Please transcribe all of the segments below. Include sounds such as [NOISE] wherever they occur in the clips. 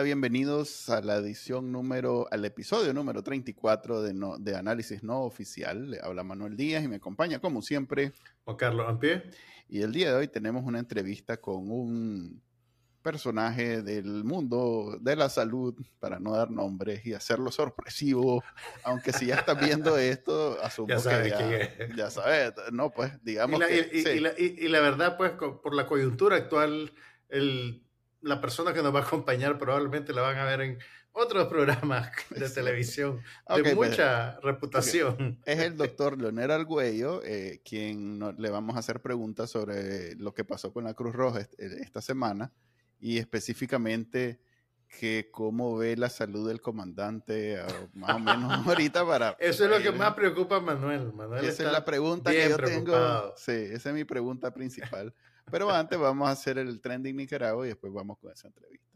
Hola, bienvenidos a la edición número, al episodio número 34 de, de Análisis No Oficial. Le habla Manuel Díaz y me acompaña, como siempre, Juan Carlos Ampie. Y el día de hoy tenemos una entrevista con un personaje del mundo de la salud, para no dar nombres y hacerlo sorpresivo, aunque si ya estás viendo [LAUGHS] esto, asumo ya sabes que ya, ya, sabes, no, pues digamos y la, que, y, y, la, y, la, verdad, pues por la coyuntura actual, el, la persona que nos va a acompañar probablemente la van a ver en otros [LAUGHS] programas de televisión de okay, mucha pues, reputación. Okay. Es el [LAUGHS] doctor Leonel Argüello, eh, quien no, le vamos a hacer preguntas sobre lo que pasó con la Cruz Roja esta semana y específicamente que cómo ve la salud del comandante, más o menos [LAUGHS] ahorita para... Eso es lo que más preocupa a Manuel. Manuel esa es la pregunta que yo tengo. Sí, esa es mi pregunta principal. Pero antes vamos a hacer el trending Nicaragua y después vamos con esa entrevista.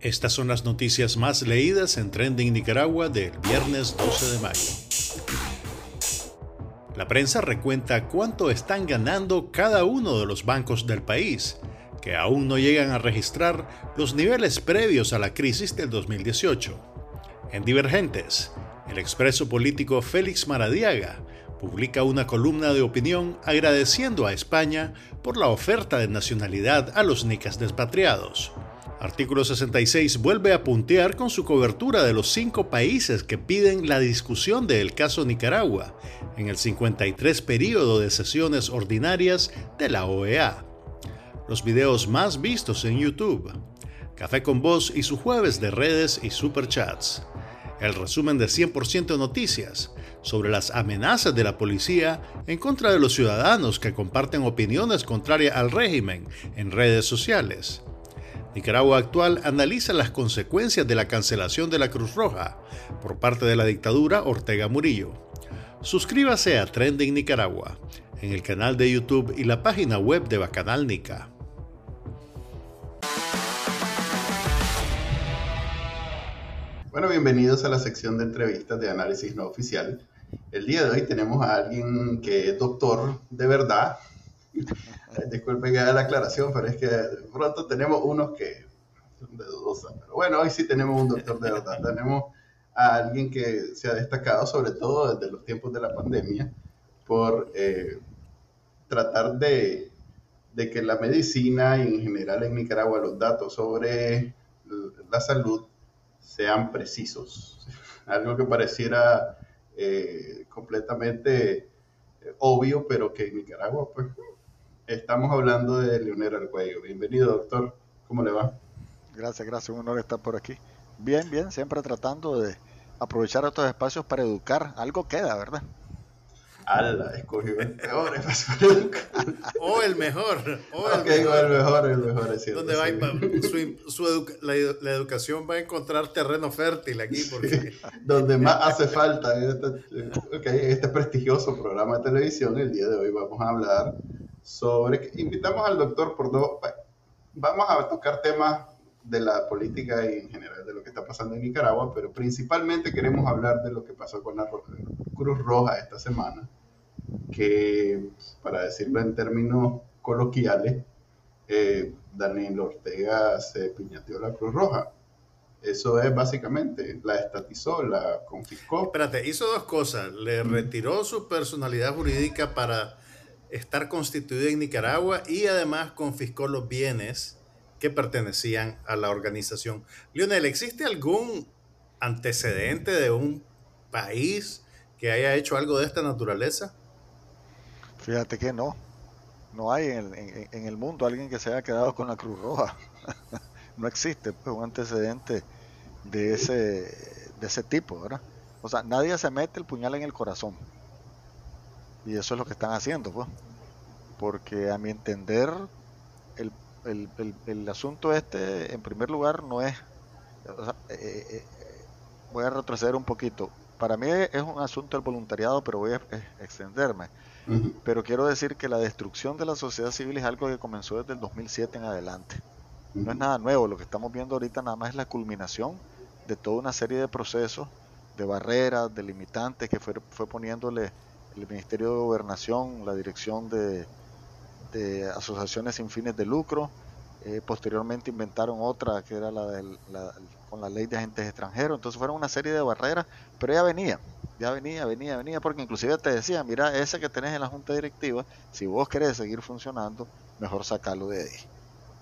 Estas son las noticias más leídas en Trending Nicaragua del viernes 12 de mayo. La prensa recuenta cuánto están ganando cada uno de los bancos del país que aún no llegan a registrar los niveles previos a la crisis del 2018. En Divergentes, el expreso político Félix Maradiaga publica una columna de opinión agradeciendo a España por la oferta de nacionalidad a los nicas despatriados. Artículo 66 vuelve a puntear con su cobertura de los cinco países que piden la discusión del caso Nicaragua en el 53 periodo de sesiones ordinarias de la OEA los videos más vistos en YouTube, Café con Voz y su jueves de redes y superchats, el resumen de 100% noticias sobre las amenazas de la policía en contra de los ciudadanos que comparten opiniones contrarias al régimen en redes sociales. Nicaragua Actual analiza las consecuencias de la cancelación de la Cruz Roja por parte de la dictadura Ortega Murillo. Suscríbase a Trending Nicaragua en el canal de YouTube y la página web de Bacanal Nica. Bueno, bienvenidos a la sección de entrevistas de análisis no oficial. El día de hoy tenemos a alguien que es doctor de verdad. [LAUGHS] Disculpen que haga la aclaración, pero es que pronto tenemos unos que son de dudosa. Pero bueno, hoy sí tenemos un doctor de verdad. [LAUGHS] Tenemos a alguien que se ha destacado, sobre todo desde los tiempos de la pandemia, por eh, tratar de, de que la medicina y en general en Nicaragua los datos sobre la salud sean precisos. [LAUGHS] Algo que pareciera eh, completamente eh, obvio, pero que en Nicaragua, pues, estamos hablando de Leonel Arguello. Bienvenido, doctor. ¿Cómo le va? Gracias, gracias. Un honor estar por aquí. Bien, bien, siempre tratando de aprovechar estos espacios para educar. Algo queda, ¿verdad? Ala, escogió el peor [LAUGHS] O el mejor. O el, mejor. el mejor, el mejor, es Donde va, su, su educa, la, la, educación va a encontrar terreno fértil aquí. Porque... [LAUGHS] Donde más [LAUGHS] hace falta. Este, okay, este prestigioso programa de televisión, el día de hoy vamos a hablar sobre. Invitamos al doctor por dos. Vamos a tocar temas de la política y en general de lo que está pasando en Nicaragua, pero principalmente queremos hablar de lo que pasó con la Cruz Roja esta semana, que para decirlo en términos coloquiales, eh, Daniel Ortega se piñateó la Cruz Roja. Eso es básicamente, la estatizó, la confiscó. Espérate, hizo dos cosas. Le retiró su personalidad jurídica para estar constituida en Nicaragua y además confiscó los bienes que pertenecían a la organización. Lionel, ¿existe algún antecedente de un país que haya hecho algo de esta naturaleza? Fíjate que no. No hay en, el mundo alguien que se haya quedado con la Cruz Roja. [LAUGHS] no existe pues, un antecedente de ese, de ese tipo, ¿verdad? O sea, nadie se mete el puñal en el corazón. Y eso es lo que están haciendo, pues. Porque a mi entender, el el, el, asunto este, en primer lugar, no es... Eh, eh, eh, voy a retroceder un poquito. Para mí es un asunto del voluntariado, pero voy a extenderme. Pero quiero decir que la destrucción de la sociedad civil es algo que comenzó desde el 2007 en adelante. No es nada nuevo, lo que estamos viendo ahorita nada más es la culminación de toda una serie de procesos, de barreras, de limitantes que fue, fue poniéndole el Ministerio de Gobernación, la Dirección de, de asociaciones sin fines de lucro eh, posteriormente inventaron otra que era la, del, con la ley de agentes extranjeros, entonces fueron una serie de barreras, pero ya venía, ya venía, venía, venía, porque inclusive te decía, mira, ese que tenés en la junta directiva, si vos querés seguir funcionando, mejor sacarlo de ahí.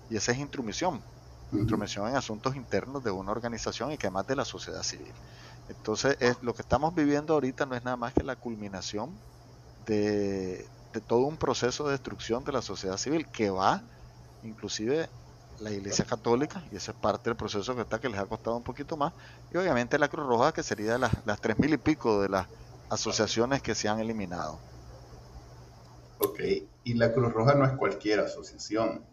Y esa es intromisión, intromisión en asuntos internos de una organización y que más de la sociedad civil. Entonces, es, lo que estamos viviendo ahorita no es nada más que la culminación de, de todo un proceso de destrucción de la sociedad civil que va inclusive la Iglesia Católica, y esa es parte del proceso que está, que les ha costado un poquito más, y obviamente la Cruz Roja, que sería las, las tres mil y pico de las asociaciones que se han eliminado. Ok, y la Cruz Roja no es cualquier asociación,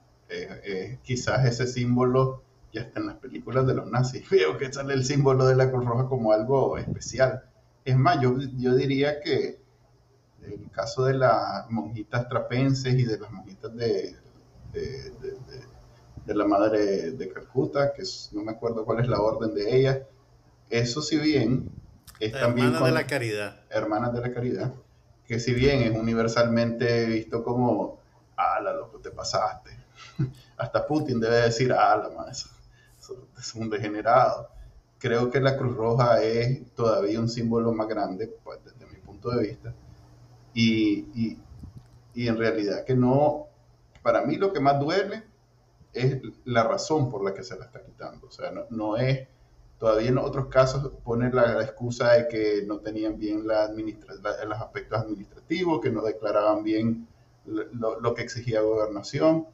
quizás ese símbolo ya está en las películas de los nazis, [LAUGHS] veo que sale el símbolo de la Cruz Roja como algo especial. Es más, yo, yo diría que el caso de las monjitas trapenses y de las monjitas de de, la madre de Calcuta, que no me acuerdo cuál es la orden de ella. Eso si bien es también... Hermanas de la Caridad. Hermanas de la Caridad, que si bien es universalmente visto como, ala, loco, te pasaste. [LAUGHS] Hasta Putin debe decir, ala, más, es un degenerado. Creo que la Cruz Roja es todavía un símbolo más grande, pues, desde mi punto de vista. Y, en realidad que no, para mí lo que más duele es la razón por la que se la está quitando. O sea, no, es, todavía en otros casos poner la, excusa de que no tenían bien la administra los aspectos administrativos, que no declaraban bien lo, que exigía gobernación.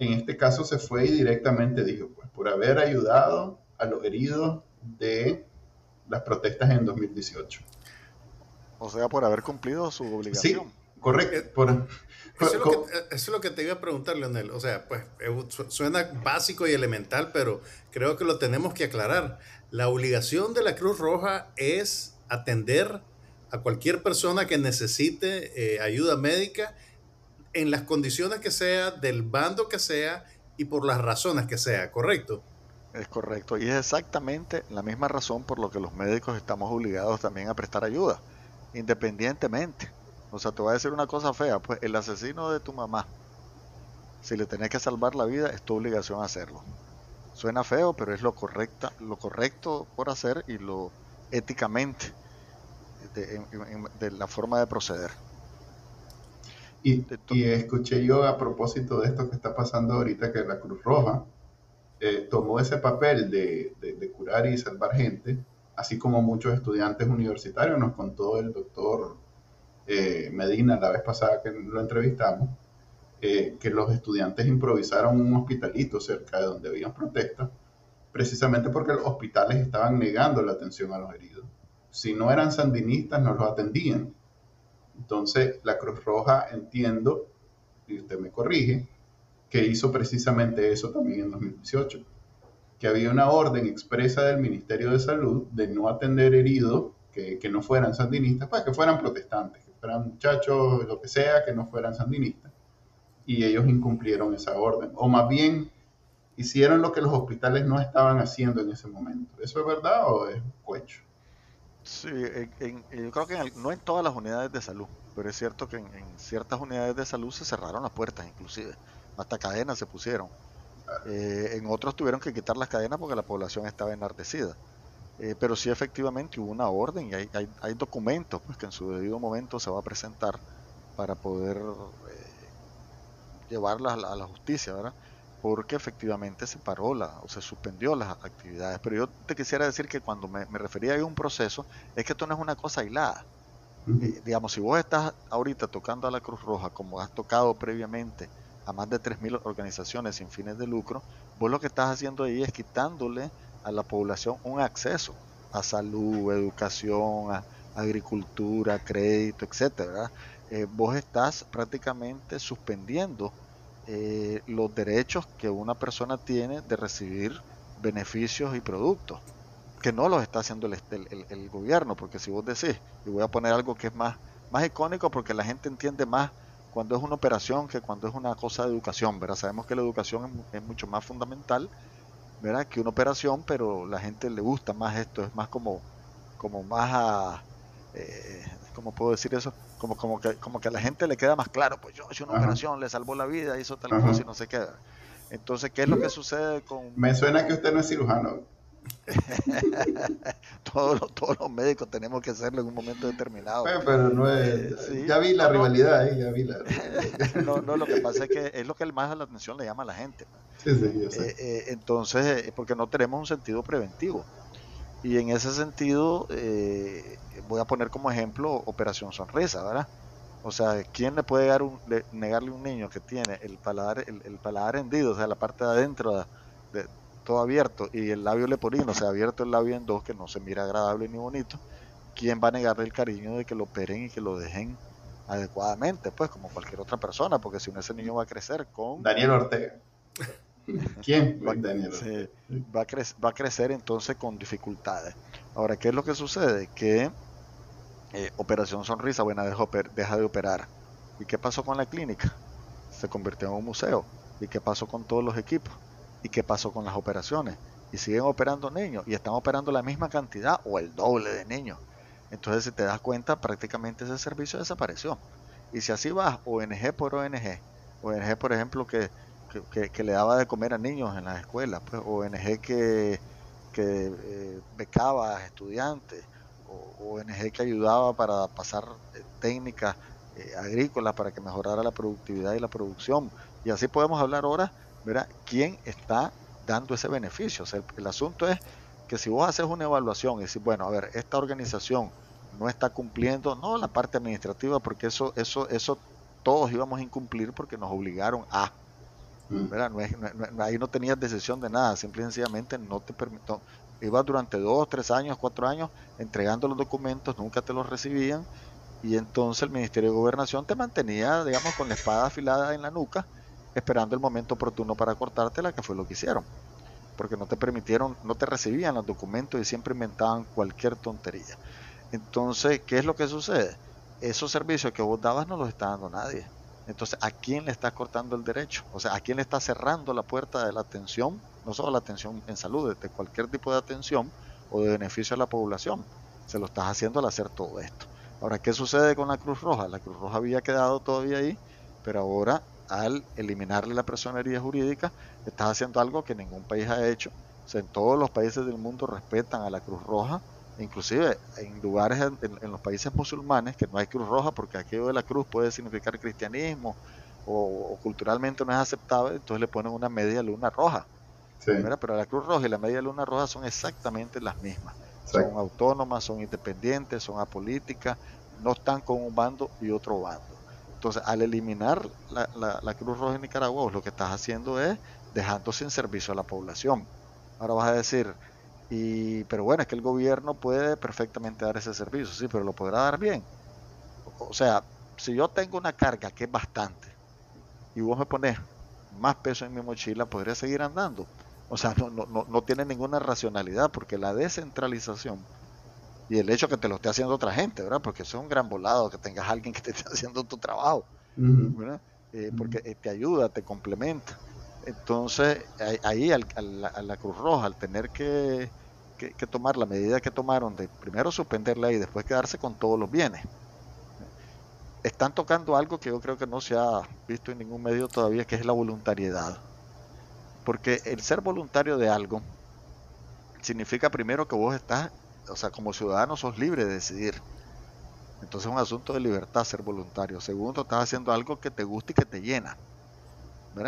En este caso se fue y directamente dijo, pues por haber ayudado a los heridos de las protestas en 2018. O sea, por haber cumplido su obligación. Sí, correcto. Por, eso es, lo que, te iba a preguntar, Leonel. O sea, pues suena básico y elemental, pero creo que lo tenemos que aclarar. La obligación de la Cruz Roja es atender a cualquier persona que necesite eh, ayuda médica en las condiciones que sea, del bando que sea y por las razones que sea, ¿correcto? Es correcto. Y es exactamente la misma razón por lo que los médicos estamos obligados también a prestar ayuda, independientemente o sea, te voy a decir una cosa fea, pues el asesino de tu mamá, si le tenés que salvar la vida, es tu obligación hacerlo. Suena feo, pero es lo correcta, lo correcto por hacer y lo éticamente de, la forma de proceder. Y, escuché yo a propósito de esto que está pasando ahorita, que la Cruz Roja eh, tomó ese papel de, de, curar y salvar gente, así como muchos estudiantes universitarios, nos contó el doctor eh, Medina la vez pasada que lo entrevistamos, eh, que los estudiantes improvisaron un hospitalito cerca de donde habían protestas, precisamente porque los hospitales estaban negando la atención a los heridos. Si no eran sandinistas, no los atendían. Entonces, la Cruz Roja, entiendo, y usted me corrige, que hizo precisamente eso también en 2018, que había una orden expresa del Ministerio de Salud de no atender heridos que, que no fueran sandinistas, pues que fueran protestantes, eran muchachos, lo que sea, que no fueran sandinistas. Y ellos incumplieron esa orden. O más bien, hicieron lo que los hospitales no estaban haciendo en ese momento. ¿Eso es verdad o es cuecho? Sí, yo creo que no en todas las unidades de salud, pero es cierto que en, ciertas unidades de salud se cerraron las puertas inclusive, hasta cadenas se pusieron. Eh, en otros tuvieron que quitar las cadenas porque la población estaba enardecida. Eh, pero sí efectivamente hubo una orden y hay, hay, documentos pues, que en su debido momento se va a presentar para poder eh, llevarlas a la, justicia, ¿verdad? Porque efectivamente se paró la, o se suspendió las actividades. Pero yo te quisiera decir que cuando me, refería a un proceso, es que esto no es una cosa aislada. Eh, digamos, si vos estás ahorita tocando a la Cruz Roja, como has tocado previamente a más de 3.000 organizaciones sin fines de lucro, vos lo que estás haciendo ahí es quitándole a la población un acceso a salud, educación, a agricultura, crédito, etcétera. Eh, vos estás prácticamente suspendiendo eh, los derechos que una persona tiene de recibir beneficios y productos, que no los está haciendo el, el, gobierno, porque si vos decís, y voy a poner algo que es más, más icónico porque la gente entiende más cuando es una operación que cuando es una cosa de educación, ¿verdad? Sabemos que la educación es mucho más fundamental ¿verdad? que una operación, pero la gente le gusta más esto, es más como, como más a, eh, ¿cómo puedo decir eso? Como, como, que, como que a la gente le queda más claro, pues yo hice una operación, le salvó la vida, hizo tal cosa y no sé qué. Entonces, ¿qué es lo que sucede con... Me suena que usted no es cirujano. [LAUGHS] todos, los, todos los médicos tenemos que hacerlo en un momento determinado. pero no es... Eh, ya vi la rivalidad, eh, ya vi la... [LAUGHS] no, no, lo que pasa es que es lo que más a la atención le llama a la gente. Sí, sí, yo sé. Eh, entonces, porque no tenemos un sentido preventivo. Y en ese sentido, voy a poner como ejemplo Operación Sonrisa, ¿verdad? O sea, ¿quién le puede dar un, negarle a un niño que tiene el paladar, el, el paladar hendido, o sea, la parte de adentro de, todo abierto y el labio leporino, o sea, abierto el labio en dos, que no se mira agradable ni bonito? ¿Quién va a negarle el cariño de que lo operen y que lo dejen adecuadamente? Pues como cualquier otra persona, porque si no ese niño va a crecer con... Daniel Ortega. ¿Quién? [LAUGHS] Va, va, a crecer, va a crecer entonces con dificultades. Ahora, ¿qué es lo que sucede? Que eh, Operación Sonrisa, buena, deja de operar. ¿Y qué pasó con la clínica? Se convirtió en un museo. ¿Y qué pasó con todos los equipos? ¿Y qué pasó con las operaciones? Y siguen operando niños y están operando la misma cantidad o el doble de niños. Entonces, si te das cuenta, prácticamente ese servicio desapareció. Y si así vas, ONG por ONG, ONG, por ejemplo, que, que, le daba de comer a niños en las escuelas, pues ONG que, que eh, becaba a estudiantes, ONG que ayudaba para pasar eh, técnicas eh, agrícolas para que mejorara la productividad y la producción. Y así podemos hablar ahora, ¿verdad? ¿Quién está dando ese beneficio? el, asunto es que si vos haces una evaluación y decís, bueno, a ver, esta organización no está cumpliendo, no la parte administrativa, porque eso, eso, eso todos íbamos a incumplir porque nos obligaron a. Mm. ¿verdad? ahí no tenías decisión de nada, simple y sencillamente no te permitió, ibas durante dos, tres años, cuatro años entregando los documentos, nunca te los recibían y entonces el Ministerio de Gobernación te mantenía, digamos, con la espada afilada en la nuca, esperando el momento oportuno para cortártela, que fue lo que hicieron. Porque no te permitieron, no te recibían los documentos y siempre inventaban cualquier tontería. Entonces, ¿qué es lo que sucede? Esos servicios que vos dabas no los está dando nadie. Entonces, ¿a quién le está cortando el derecho? O sea, ¿a quién le está cerrando la puerta de la atención no solo la atención en salud, de cualquier tipo de atención o de beneficio a la población. Se lo estás haciendo al hacer todo esto. Ahora, ¿qué sucede con la Cruz Roja? La Cruz Roja había quedado todavía ahí, pero ahora al eliminarle la personería jurídica, estás haciendo algo que ningún país ha hecho. O sea, en todos los países del mundo respetan a la Cruz Roja, inclusive en lugares, en, los países musulmanes, que no hay Cruz Roja, porque aquello de la cruz puede significar cristianismo o, o culturalmente no es aceptable, entonces le ponen una media luna roja. Pero la Cruz Roja y la Media Luna Roja son exactamente las mismas. Son autónomas, son independientes, son apolíticas, no están con un bando y otro bando. Entonces, al eliminar la, Cruz Roja en Nicaragua, lo que estás haciendo es dejando sin servicio a la población. Ahora vas a decir, y, pero bueno, es que el gobierno puede perfectamente dar ese servicio, sí, pero lo podrá dar bien. O sea, si yo tengo una carga que es bastante y vos me pones más peso en mi mochila, podría seguir andando. O sea, no, no, no tiene ninguna racionalidad porque la descentralización y el hecho que te lo esté haciendo otra gente, ¿verdad? Porque eso es un gran volado que tengas alguien que te esté haciendo tu trabajo, ¿verdad? Eh, porque eh, te ayuda, te complementa. Entonces, ahí a, la, Cruz Roja, al tener que, que, tomar la medida que tomaron de primero suspenderla y después quedarse con todos los bienes, están tocando algo que yo creo que no se ha visto en ningún medio todavía, que es la voluntariedad. Porque el ser voluntario de algo significa primero que vos estás, o sea, como ciudadano sos libre de decidir. Entonces es un asunto de libertad ser voluntario. Segundo, estás haciendo algo que te gusta y que te llena.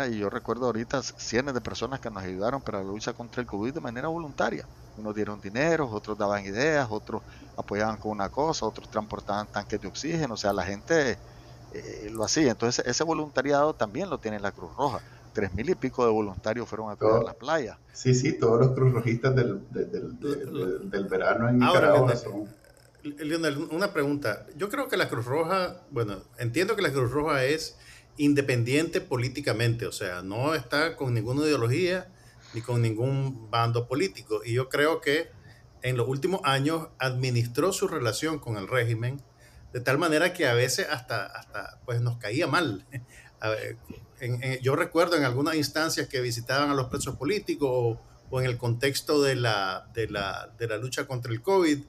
Y yo recuerdo ahorita cientos de personas que nos ayudaron para la lucha contra el COVID de manera voluntaria. Unos dieron dinero, otros daban ideas, otros apoyaban con una cosa, otros transportaban tanques de oxígeno. O sea, la gente eh, lo hacía. Entonces ese voluntariado también lo tiene la Cruz Roja tres mil y pico de voluntarios fueron a cuidar las playas. Sí, sí, todos los Cruz Rojistas del, del, verano en Nicaragua son... Lionel, una pregunta. Yo creo que la Cruz Roja, bueno, entiendo que la Cruz Roja es independiente políticamente, o sea, no está con ninguna ideología ni con ningún bando político. Y yo creo que en los últimos años administró su relación con el régimen de tal manera que a veces hasta, hasta pues nos caía mal. [LAUGHS] yo recuerdo en algunas instancias que visitaban a los presos políticos o, en el contexto de la, de, la, de la lucha contra el COVID,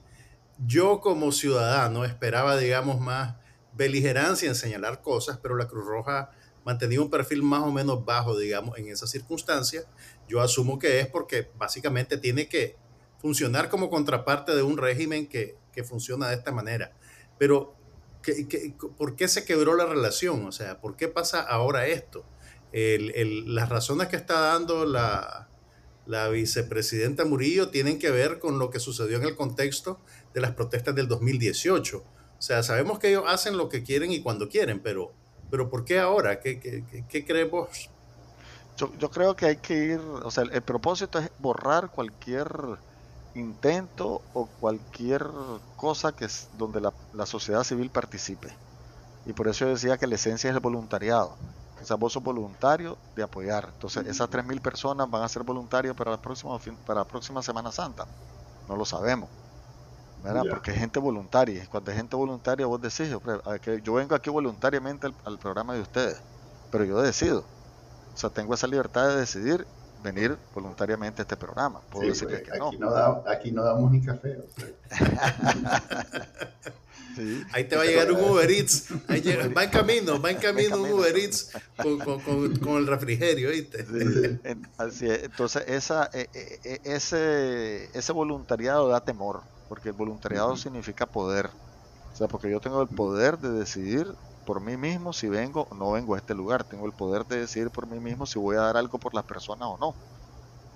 yo como ciudadano esperaba, digamos, más beligerancia en señalar cosas, pero la Cruz Roja mantenido un perfil más o menos bajo, digamos, en esas circunstancias, yo asumo que es porque básicamente tiene que funcionar como contraparte de un régimen que, que funciona de esta manera. Pero, ¿qué, por qué se quebró la relación? O sea, ¿por qué pasa ahora esto? El, el, las razones que está dando la, la vicepresidenta Murillo tienen que ver con lo que sucedió en el contexto de las protestas del 2018. O sea, sabemos que ellos hacen lo que quieren y cuando quieren, pero, pero ¿por qué ahora? ¿Qué, qué, qué creemos? Yo, yo, creo que hay que ir, o sea, el, el propósito es borrar cualquier intento o cualquier cosa que es donde la, la, sociedad civil participe. Y por eso yo decía que la esencia es el voluntariado. O sea, vos sos voluntario de apoyar. Entonces, esas 3.000 personas van a ser voluntarios para la próxima, para la próxima Semana Santa. No lo sabemos. ¿verdad? Yeah. Porque es gente voluntaria. Cuando es gente voluntaria, vos decís, que yo vengo aquí voluntariamente al, al, programa de ustedes, pero yo decido. O sea, tengo esa libertad de decidir venir voluntariamente a este programa. Puedo sí, decirles que aquí no. no da, aquí no damos ni café. O sea. [LAUGHS] sí. Ahí te va a llegar un Uber Eats. Ahí llega, va en camino, va en camino un Uber Eats con, con, con, con el refrigerio, ¿viste? Sí, así es. Entonces, esa, ese, ese voluntariado da temor, porque el voluntariado uh -huh. significa poder. O sea, porque yo tengo el poder de decidir por mí mismo si vengo o no vengo a este lugar. Tengo el poder de decidir por mí mismo si voy a dar algo por las personas o no.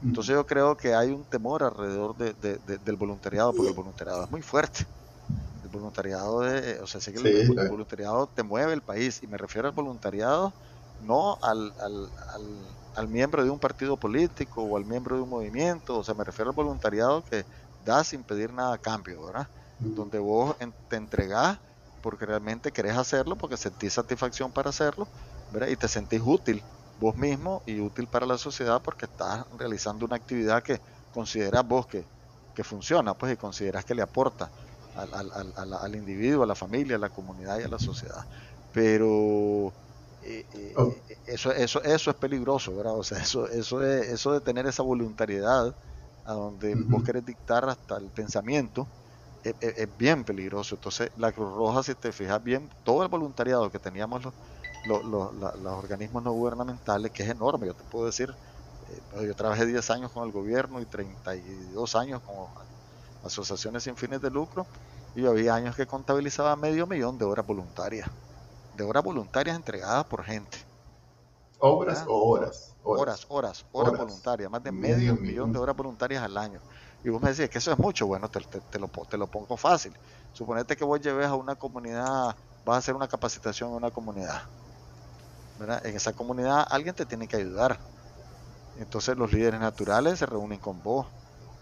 Entonces yo creo que hay un temor alrededor de, de, de, del voluntariado, porque el voluntariado es muy fuerte. El voluntariado, de, o sea, sé que sí, el, el, voluntariado te mueve el país, y me refiero al voluntariado no al, al, al, al, miembro de un partido político o al miembro de un movimiento, o sea, me refiero al voluntariado que da sin pedir nada a cambio, ¿verdad? Donde vos te entregás porque realmente querés hacerlo, porque sentís satisfacción para hacerlo, ¿verdad? y te sentís útil vos mismo y útil para la sociedad porque estás realizando una actividad que consideras vos que, que funciona, pues y consideras que le aporta al, al, al, al, individuo, a la familia, a la comunidad y a la sociedad. Pero eh, eh, oh. eso, eso, eso es peligroso, ¿verdad? O sea, eso, eso, es, eso de tener esa voluntariedad a donde uh -huh. vos querés dictar hasta el pensamiento, es, es, es, bien peligroso. Entonces, la Cruz Roja, si te fijas bien, todo el voluntariado que teníamos los, los, los, los organismos no gubernamentales, que es enorme, yo te puedo decir, eh, yo trabajé 10 años con el gobierno y 32 años con asociaciones sin fines de lucro, y había años que contabilizaba medio millón de horas voluntarias, de horas voluntarias entregadas por gente. ¿Obras o horas? Horas, horas, horas, horas voluntarias, más de medio, millón de horas voluntarias al año. Y vos me decís que eso es mucho, bueno, te, te, lo, te lo pongo fácil. Suponete que vos lleves a una comunidad, vas a hacer una capacitación en una comunidad. En esa comunidad alguien te tiene que ayudar. Entonces los líderes naturales se reúnen con vos,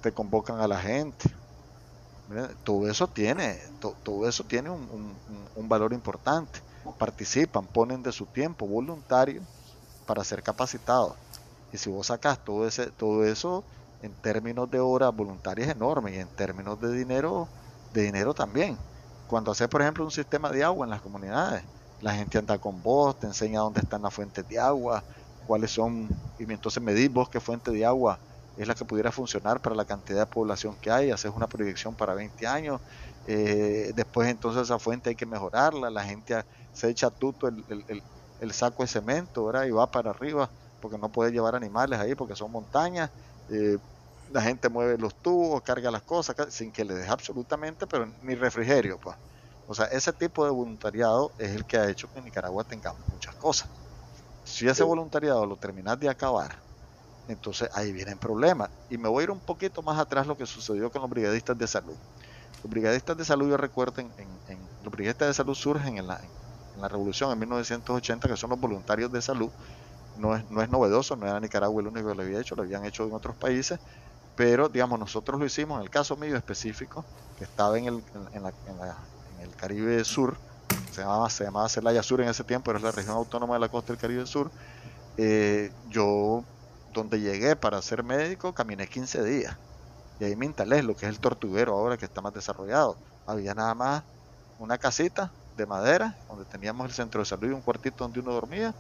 te convocan a la gente. Todo eso tiene, to, todo eso tiene un, un, un, valor importante. Participan, ponen de su tiempo voluntario para ser capacitados. Y si vos sacas todo ese, todo eso en términos de horas voluntarias enormes y en términos de dinero, de dinero también. Cuando haces, por ejemplo, un sistema de agua en las comunidades, la gente anda con vos, te enseña dónde están las fuentes de agua, cuáles son, y entonces medís vos qué fuente de agua es la que pudiera funcionar para la cantidad de población que hay, haces una proyección para 20 años, eh, después entonces esa fuente hay que mejorarla, la gente se echa tuto el, el, el, el saco de cemento ¿verdad? y va para arriba porque no puede llevar animales ahí porque son montañas, eh, la gente mueve los tubos, carga las cosas sin que le deje absolutamente, pero ni refrigerio, pues. O sea, ese tipo de voluntariado es el que ha hecho que en Nicaragua tengamos muchas cosas. Si ese voluntariado lo terminas de acabar, entonces ahí vienen problemas. Y me voy a ir un poquito más atrás lo que sucedió con los brigadistas de salud. Los brigadistas de salud, yo recuerdo, en, en, en los brigadistas de salud surgen en la, en la revolución en 1980, que son los voluntarios de salud. No es, no es novedoso, no era Nicaragua el único que lo había hecho, lo habían hecho en otros países, pero digamos nosotros lo hicimos en el caso mío específico que estaba en el, en, en, la, en el Caribe Sur se llamaba, se llamaba Celaya Sur en ese tiempo era la región autónoma de la costa del Caribe Sur. Eh, yo donde llegué para ser médico caminé 15 días. Y ahí me instalé lo que es el tortuguero ahora que está más desarrollado. Había nada más una casita de madera donde teníamos el centro de salud y un cuartito donde uno dormía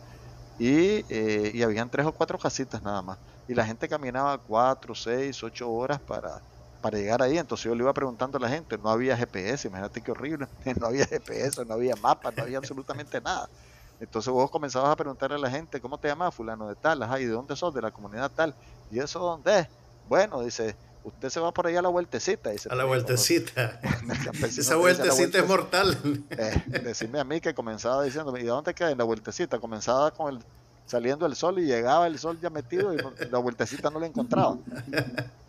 y, eh, y habían tres o cuatro casitas nada más y la gente caminaba 4, 6, 8 horas para, para llegar ahí. Entonces yo le iba preguntando a la gente, no había GPS, imagínate qué horrible, [LAUGHS] no había GPS, no había mapas, no había absolutamente nada. Entonces vos comenzabas a preguntarle a la gente, ¿cómo te llamas? Fulano de tal, ajá, ¿y de dónde sos? De la comunidad tal. ¿Y eso dónde es? Bueno, dice, usted se va por allá a la vueltecita. Dice, a la vueltecita. [LAUGHS] Esa vueltecita es mortal. Eh, decime a mí que comenzaba diciéndome, ¿y de dónde queda? En la vueltecita. Comenzaba con el saliendo el sol y llegaba el sol ya metido y la vueltecita no la encontraba.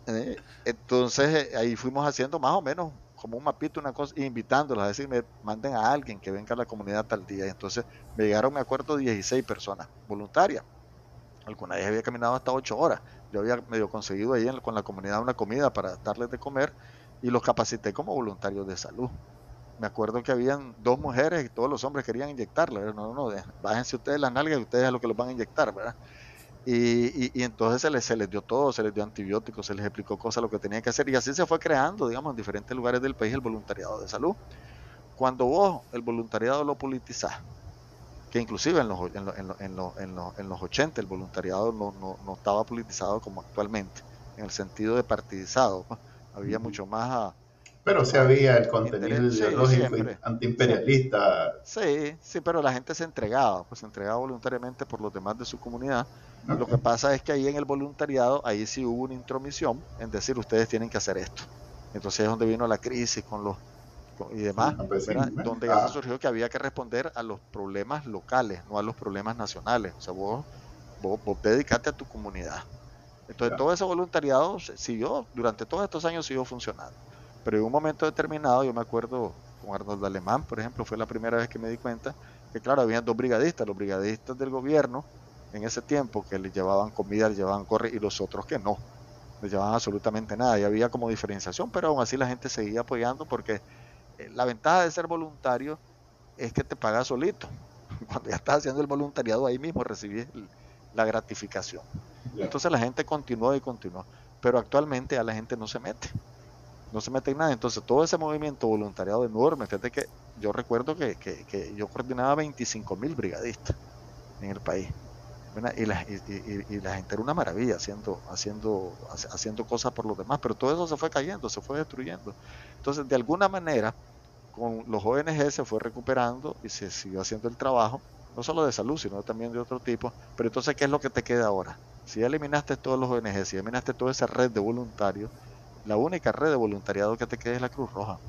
Eh, entonces eh, ahí fuimos haciendo más o menos como un mapito, una cosa, invitándolos a decirme, manden a alguien que venga a la comunidad tal día. Entonces me llegaron, me acuerdo, 16 personas voluntarias. Alguna vez había caminado hasta 8 horas. Yo había medio conseguido ahí con la comunidad una comida para darles de comer y los capacité como voluntarios de salud. Me acuerdo que habían dos mujeres y todos los hombres querían inyectarle. No, no, no, bájense ustedes las nalgas y ustedes es lo que los van a inyectar, ¿verdad? Y, entonces se les, se les dio todo, se les dio antibióticos, se les explicó cosas, lo que tenían que hacer. Y así se fue creando, digamos, en diferentes lugares del país el voluntariado de salud. Cuando vos el voluntariado lo politizás, que inclusive en los, en, en, en, los 80 el voluntariado no, no, estaba politizado como actualmente, en el sentido de partidizado. Pues, había mucho más... pero se había el contenido ideológico antiimperialista. Sí, sí, pero la gente se entregaba, pues se entregaba voluntariamente por los demás de su comunidad lo que pasa es que ahí en el voluntariado, ahí sí hubo una intromisión en decir ustedes tienen que hacer esto. Entonces es donde vino la crisis con los y demás, ah, pues donde ya ah. surgió que había que responder a los problemas locales, no a los problemas nacionales. O sea, vos, vos, dedicate a tu comunidad. Entonces todo ese voluntariado siguió, durante todos estos años siguió funcionando. Pero en un momento determinado, yo me acuerdo con Arnold Alemán, por ejemplo, fue la primera vez que me di cuenta que, claro, había dos brigadistas, los brigadistas del gobierno, en ese tiempo que le llevaban comida, le llevaban corre y los otros que no, le llevaban absolutamente nada. Y había como diferenciación, pero aún así la gente seguía apoyando porque eh, la ventaja de ser voluntario es que te pagas solito. [LAUGHS] Cuando ya estás haciendo el voluntariado ahí mismo recibís la gratificación. Entonces la gente continuó y continuó. Pero actualmente ya la gente no se mete. No se mete en nada. Entonces todo ese movimiento voluntariado enorme, fíjate que yo recuerdo que, que, que yo coordinaba 25 mil brigadistas en el país. Y la, y, la, gente era una maravilla haciendo, haciendo, haciendo cosas por los demás, pero todo eso se fue cayendo, se fue destruyendo. Entonces, de alguna manera, con los ONG se fue recuperando y se siguió haciendo el trabajo, no solo de salud, sino también de otro tipo. Pero entonces, ¿qué es lo que te queda ahora? Si ya eliminaste todos los ONG, si eliminaste toda esa red de voluntarios, la única red de voluntariado que te queda es la Cruz Roja.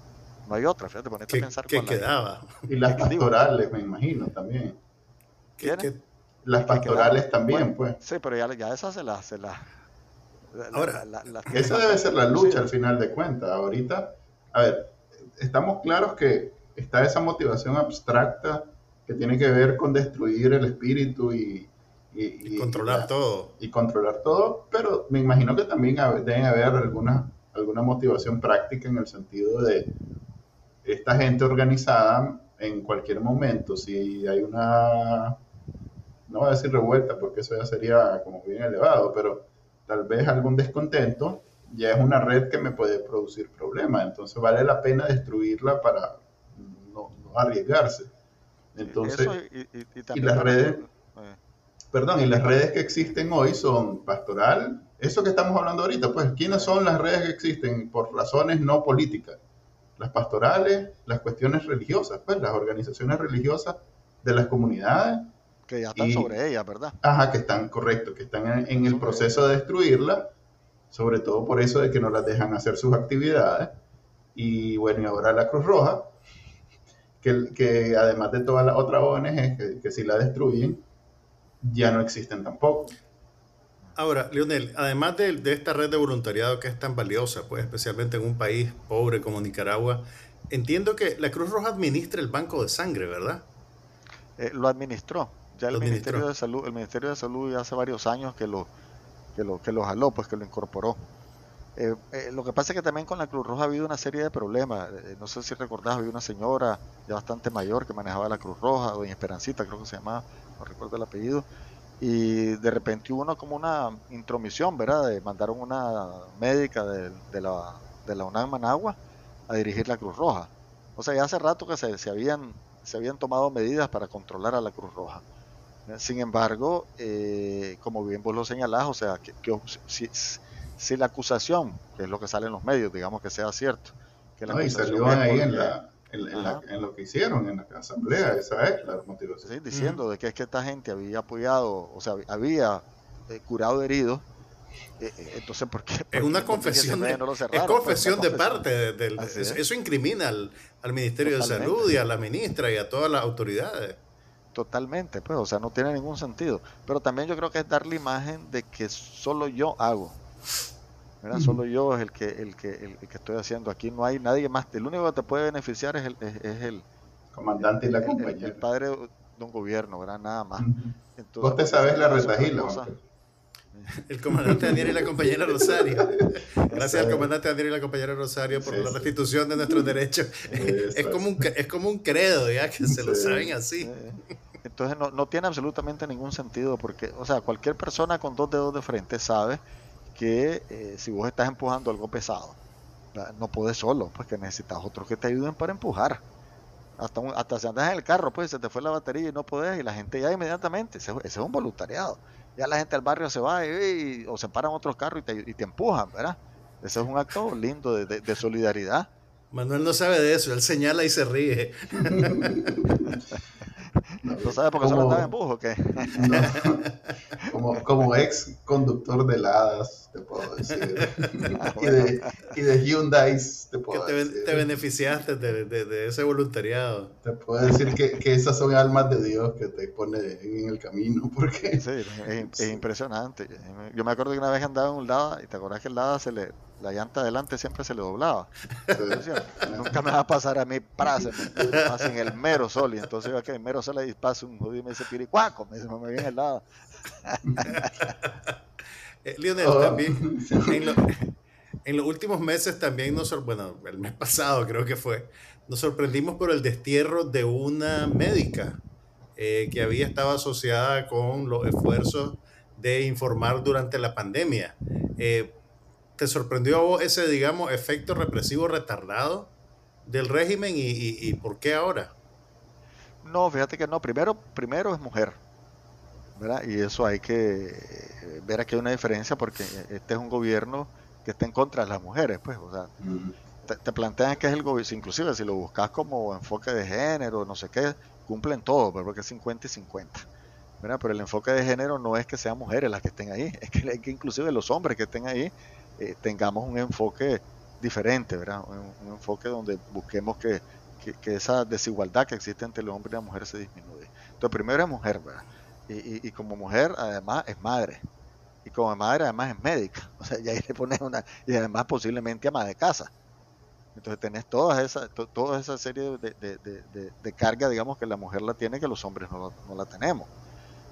No hay otra, fíjate, ponete a pensar. ¿Qué quedaba? Y las pastorales, me imagino, también. ¿Qué, las pastorales también, pues. Sí, pero ya, ya esas se las... Se la, Ahora, esa debe ser la lucha al final de cuentas. Ahorita, a ver, estamos claros que está esa motivación abstracta que tiene que ver con destruir el espíritu y, y, controlar todo. Y controlar todo, pero me imagino que también debe haber alguna, alguna motivación práctica en el sentido de esta gente organizada en cualquier momento, si hay una no voy a decir revuelta porque eso ya sería como bien elevado, pero tal vez algún descontento ya es una red que me puede producir problemas, entonces vale la pena destruirla para no, arriesgarse. Entonces, y, las redes, eh. Perdón, y las redes que existen hoy son pastoral, eso que estamos hablando ahorita, pues, ¿quiénes son las redes que existen por razones no políticas? Las pastorales, las cuestiones religiosas, pues, las organizaciones religiosas de las comunidades que ya están sobre ella, ¿verdad? Ajá, que están, correcto, que están en, el proceso de destruirla, sobre todo por eso de que no las dejan hacer sus actividades. Y bueno, y ahora la Cruz Roja, que, que además de todas las otras ONG que, que si la destruyen, ya no existen tampoco. Ahora, Lionel, además de, de, esta red de voluntariado que es tan valiosa, pues especialmente en un país pobre como Nicaragua, entiendo que la Cruz Roja administra el banco de sangre, ¿verdad? Eh, lo administró ya el Ministerio de Salud, el Ministerio de Salud ya hace varios años que lo, que lo, que lo jaló, pues que lo incorporó. Eh, eh, lo que pasa es que también con la Cruz Roja ha habido una serie de problemas. Eh, no sé si recordás, había una señora ya bastante mayor que manejaba la Cruz Roja, doña Esperancita creo que se llamaba, no recuerdo el apellido, y de repente hubo una, como una intromisión, ¿verdad? De, mandaron una médica de, de, la, de la UNAM Managua a dirigir la Cruz Roja. O sea, ya hace rato que se, se, habían, se habían tomado medidas para controlar a la Cruz Roja. Sin embargo, eh, como bien vos lo señalás, o sea, que, si, la acusación, que es lo que sale en los medios, digamos que sea cierto, que la salió ahí en la, en, lo que hicieron en la asamblea, esa es la motivación. Sí, diciendo de que es que esta gente había apoyado, o sea, había eh, curado heridos. Eh, eh, entonces, ¿por qué? Es una confesión, de, es confesión de parte. Eso, incrimina al, al Ministerio de Salud y a la ministra y a todas las autoridades. Totalmente, pues, o sea, no tiene ningún sentido. Pero también yo creo que es dar la imagen de que solo yo hago. Solo yo es el que, el, que, el, que estoy haciendo. Aquí no hay nadie más. El único que te puede beneficiar es el, es, el comandante y la compañera. El, padre de un gobierno, ¿verdad? Nada más. Entonces, Vos te sabes la retajila. [LAUGHS] El comandante Daniel y la compañera Rosario. Gracias al comandante Daniel y la compañera Rosario por la restitución de nuestros derechos. Es como, un, es como un credo, ya que se lo saben así. Entonces no, no tiene absolutamente ningún sentido porque, o sea, cualquier persona con dos dedos de frente sabe que eh, si vos estás empujando algo pesado, no puedes solo, pues que necesitas otros que te ayuden para empujar. Hasta, hasta si andas en el carro, pues se te fue la batería y no podés, y la gente ya inmediatamente, ese, es un voluntariado. Ya la gente al barrio se va y, o se paran otros carros y te, y te, empujan, ¿verdad? Ese es un acto lindo de, de solidaridad. Manuel no sabe de eso, él señala y se ríe. [LAUGHS] ¿No sabes por qué solo estaba en bus o qué? [LAUGHS] como, como ex conductor de Ladas, te puedo decir. [LAUGHS] Y, de, y de Hyundai, te puedo que te, decir. te beneficiaste de, de, de, ese voluntariado. Te puedo decir que, que, esas son almas de Dios que te pone en el camino. Porque... Sí, es, es impresionante. Yo me acuerdo que una vez andaba en un Lada y te acuerdas que el Lada se le la llanta adelante siempre se le doblaba. Nunca me va a pasar a mí, pase, en el mero sol. Y entonces yo que el mero sol ahí pasa un jodido y me dice piricuaco, me dice, me viene el lado. [LAUGHS] eh, Lionel, oh. también [LAUGHS] en, los últimos meses también nos, bueno, el mes pasado creo que fue, nos sorprendimos por el destierro de una médica eh, que había estado asociada con los esfuerzos de informar durante la pandemia. Eh, ¿Te sorprendió a vos ese, digamos, efecto represivo retardado del régimen y, por qué ahora? No, fíjate que no. Primero, primero es mujer, ¿verdad? Y eso hay que ver aquí una diferencia porque este es un gobierno que está en contra de las mujeres, pues, o sea, te, plantean que es el gobierno, inclusive si lo buscas como enfoque de género, no sé qué, cumplen todo, pero porque es 50 y 50. ¿verdad? Pero el enfoque de género no es que sean mujeres las que estén ahí, [LAUGHS] es que, es que inclusive los hombres que estén ahí eh, tengamos un enfoque diferente, ¿verdad? Un, enfoque donde busquemos que, esa desigualdad que existe entre el hombre y la mujer se disminuye. Entonces, primero es mujer, ¿verdad? Y, como mujer, además, es madre. Y como madre, además, es médica. [LAUGHS] O sea, ya ahí le pones una. Y además, posiblemente ama de casa. Entonces, tenés toda esa, toda esa serie de, carga, digamos, que la mujer la tiene, que los hombres no, la tenemos.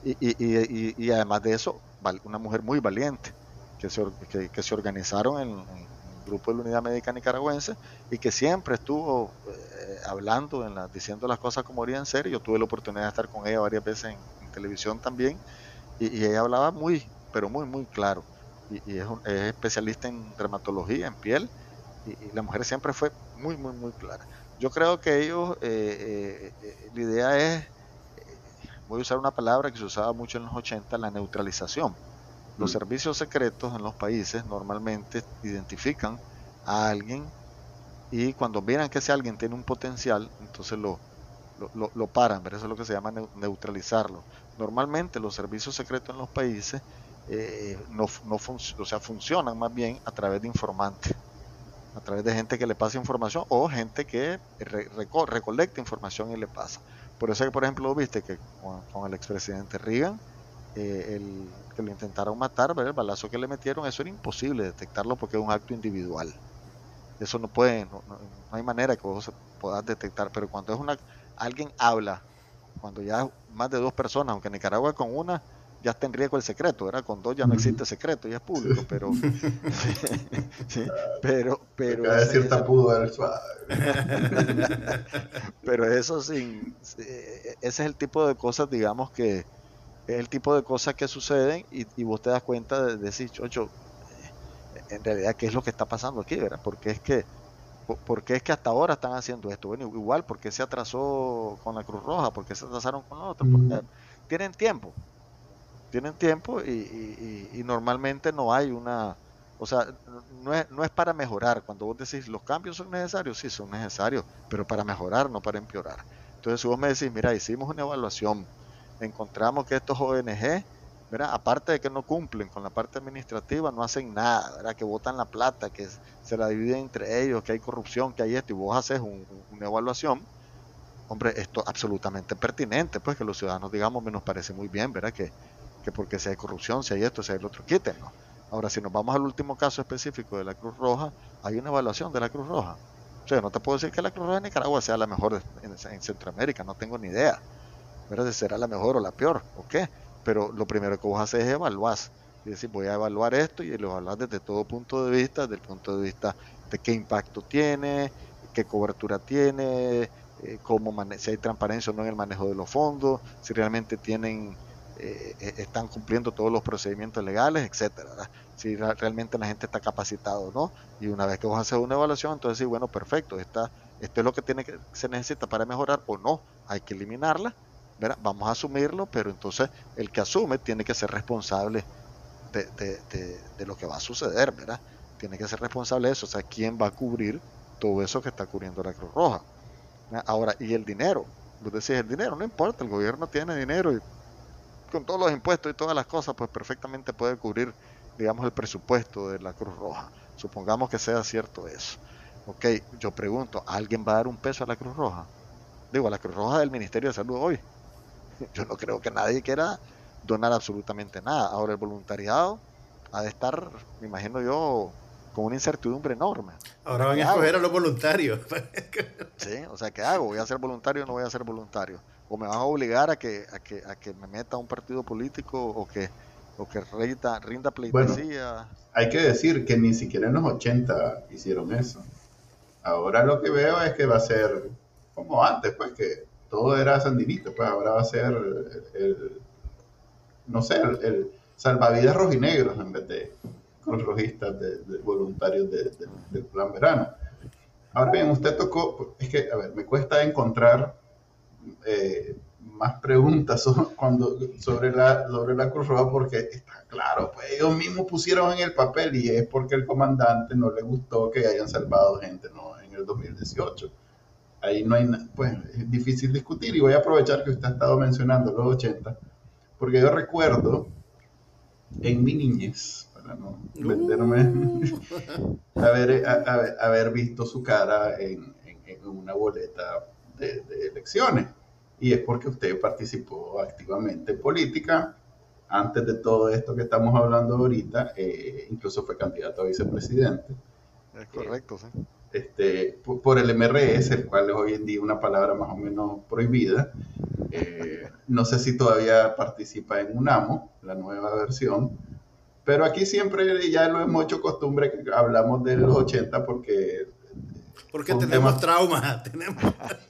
Y, y, además de eso, una mujer muy valiente que se, que, se organizaron en, el grupo de la Unidad Médica Nicaragüense y que siempre estuvo eh, hablando, en la, diciendo las cosas como deberían ser. Yo tuve la oportunidad de estar con ella varias veces en, televisión también y, ella hablaba muy, pero muy, muy claro. Y, es, especialista en dermatología, en piel, y, la mujer siempre fue muy, muy, muy clara. Yo creo que ellos, eh, eh, la idea es, voy a usar una palabra que se usaba mucho en los 80, la neutralización los mm. servicios secretos en los países normalmente identifican a alguien y cuando miran que ese alguien tiene un potencial, entonces lo, lo, paran, eso es lo que se llama neutralizarlo. Normalmente los servicios secretos en los países eh, no, no o sea, funcionan más bien a través de informantes, a través de gente que le pasa información o gente que recolecta información y le pasa. Por eso que, por ejemplo, viste que con, el expresidente Reagan, eh, el, que lo intentaron matar, el balazo que le metieron, eso era imposible detectarlo porque es un acto individual. Eso no puede, no, hay manera que vos puedas detectar, pero cuando es una, alguien habla, cuando ya más de dos personas, aunque en Nicaragua con una ya está en riesgo el secreto, ¿verdad? Con dos ya no existe secreto, ya es público, pero [LAUGHS] sí, pero pero [LAUGHS] pero eso sin ese es el tipo de cosas digamos que es el tipo de cosas que suceden y, vos te das cuenta de, decir, chocho, eh, en realidad, ¿qué es lo que está pasando aquí? ¿verdad? Porque es que porque es que hasta ahora están haciendo esto? Bueno, igual, porque se atrasó con la Cruz Roja? porque se atrasaron con la otra? Porque tienen tiempo, tienen tiempo y, normalmente no hay una, O sea, no es, no es para mejorar. Cuando vos decís los cambios son necesarios, sí, son necesarios, pero para mejorar, no para empeorar. Entonces, si vos me decís, mira, hicimos una evaluación, encontramos que estos ONG, aparte de que no cumplen con la parte administrativa, no hacen nada, ¿verdad? que botan la plata, que se la dividen entre ellos, que hay corrupción, que hay esto, y vos haces una evaluación, hombre, esto absolutamente pertinente, pues que los ciudadanos, digamos, me nos parece muy bien, ¿verdad? Que, que porque si hay corrupción, si hay esto, si hay lo otro, quítenlo. Ahora, si nos vamos al último caso específico de la Cruz Roja, hay una evaluación de la Cruz Roja. O sea, no te puedo decir que la Cruz Roja de Nicaragua sea la mejor en, Centroamérica, no tengo ni idea. Pero si será la mejor o la peor, ¿o qué? Pero lo primero que vos haces es evaluar. Y decir, voy a evaluar esto y lo evaluar desde todo punto de vista, desde el punto de vista de qué impacto tiene, qué cobertura tiene, eh, cómo si hay transparencia o no en el manejo de los fondos, si realmente tienen eh, eh, están cumpliendo todos los procedimientos legales, etcétera, si realmente la gente está capacitada o no. Y una vez que vos haces una evaluación, entonces sí, bueno, perfecto, esta, esto es lo que tiene que se necesita para mejorar o no, hay que eliminarla, vamos a asumirlo, pero entonces el que asume tiene que ser responsable de, de, lo que va a suceder, ¿verdad? Tiene que ser responsable de eso, o sea, quién va a cubrir todo eso que está cubriendo la Cruz Roja. Ahora, y el dinero, vos decís, el dinero no importa, el gobierno tiene dinero y con todos los impuestos y todas las cosas, pues perfectamente puede cubrir, digamos, el presupuesto de la Cruz Roja. Supongamos que sea cierto eso. Ok, yo pregunto, ¿alguien va a dar un peso a la Cruz Roja? Digo, a la Cruz Roja del Ministerio de Salud hoy. [LAUGHS] Yo no creo que nadie quiera donar absolutamente nada. Ahora el voluntariado ha de estar, me imagino yo, con una incertidumbre enorme. Ahora van a escoger a los voluntarios. [LAUGHS] sí, o sea, ¿qué hago? ¿Voy a ser voluntario o no voy a ser voluntario? ¿O me van a obligar a que, a que, a que me meta a un partido político o que, o que rinda, rinda pleitesía? hay que decir que ni siquiera en los 80 hicieron eso. Ahora lo que veo es que va a ser como antes, pues que todo era sandinista, pues ahora va a ser el, no sé, el, salvavidas rojinegros en vez de con rojistas de, voluntarios del plan verano. Ahora bien, usted tocó, es que, a ver, me cuesta encontrar eh, más preguntas [LAUGHS] sobre, cuando, sobre, la, sobre la Cruz Roja porque está claro, pues ellos mismos pusieron en el papel y es porque el comandante no le gustó que hayan salvado gente ¿no? en el 2018. Ahí no hay, pues es difícil discutir y voy a aprovechar que usted ha estado mencionando los 80, porque yo recuerdo en mi niñez, no uh. [LAUGHS] haber, visto su cara en, una boleta de, elecciones. Y es porque usted participó activamente en política. Antes de todo esto que estamos hablando ahorita, eh, incluso fue candidato a vicepresidente. Es correcto, sí. Este, por, el MRS, el cual es hoy en día una palabra más o menos prohibida. Eh, no sé si todavía participa en UNAMO, la nueva versión, pero aquí siempre ya lo hemos hecho costumbre que hablamos de los 80 porque... Porque tenemos trauma, [LAUGHS] tenemos,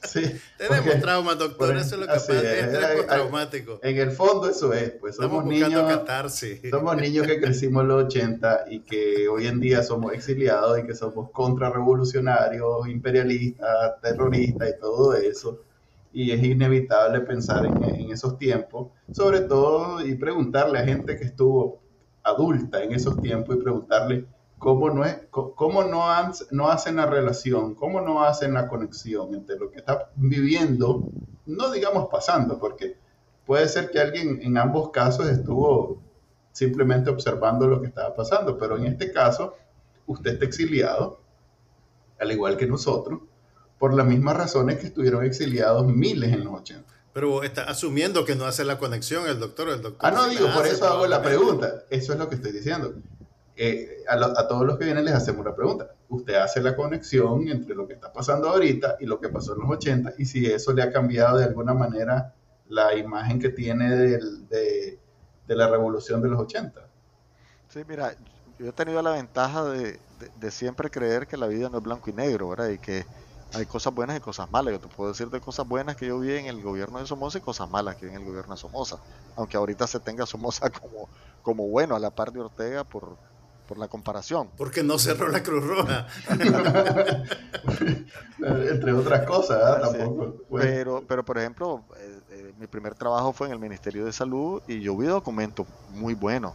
sí, [LAUGHS] tenemos trauma, doctor, eso es lo que pasa, es, traumático. En el fondo eso es, pues somos niños, [LAUGHS] somos niños que crecimos en los 80 y que hoy en día somos exiliados y que somos contrarrevolucionarios, imperialistas, terroristas y todo eso. Y es inevitable pensar en, en, esos tiempos, sobre todo y preguntarle a gente que estuvo adulta en esos tiempos y preguntarle cómo no, es, cómo no, no hacen la relación, cómo no hacen la conexión entre lo que está viviendo, no digamos pasando, porque puede ser que alguien en ambos casos estuvo simplemente observando lo que estaba pasando, pero en este caso usted está exiliado, al igual que nosotros, por las mismas razones que estuvieron exiliados miles en los 80. Pero está asumiendo que no hace la conexión el doctor. El doctor ah, no, digo, por eso hago la pregunta. Eso es lo que estoy diciendo. Eh, a, todos los que vienen les hacemos la pregunta. Usted hace la conexión entre lo que está pasando ahorita y lo que pasó en los 80 y si eso le ha cambiado de alguna manera la imagen que tiene de, la revolución de los 80. Sí, mira, yo he tenido la ventaja de, de, siempre creer que la vida no es blanco y negro, ¿verdad? Y que hay cosas buenas y cosas malas. Yo te puedo decir de cosas buenas que yo vi en el gobierno de Somoza y cosas malas que vi en el gobierno de Somoza. Aunque ahorita se tenga Somoza [LAUGHS] como, como bueno a la par de Ortega por, por la comparación. Porque no cerró la Cruz Roja. [LAUGHS] Entre otras cosas, Pero, pero, por ejemplo, eh, eh, mi primer trabajo fue en el Ministerio de Salud y yo vi documentos muy buenos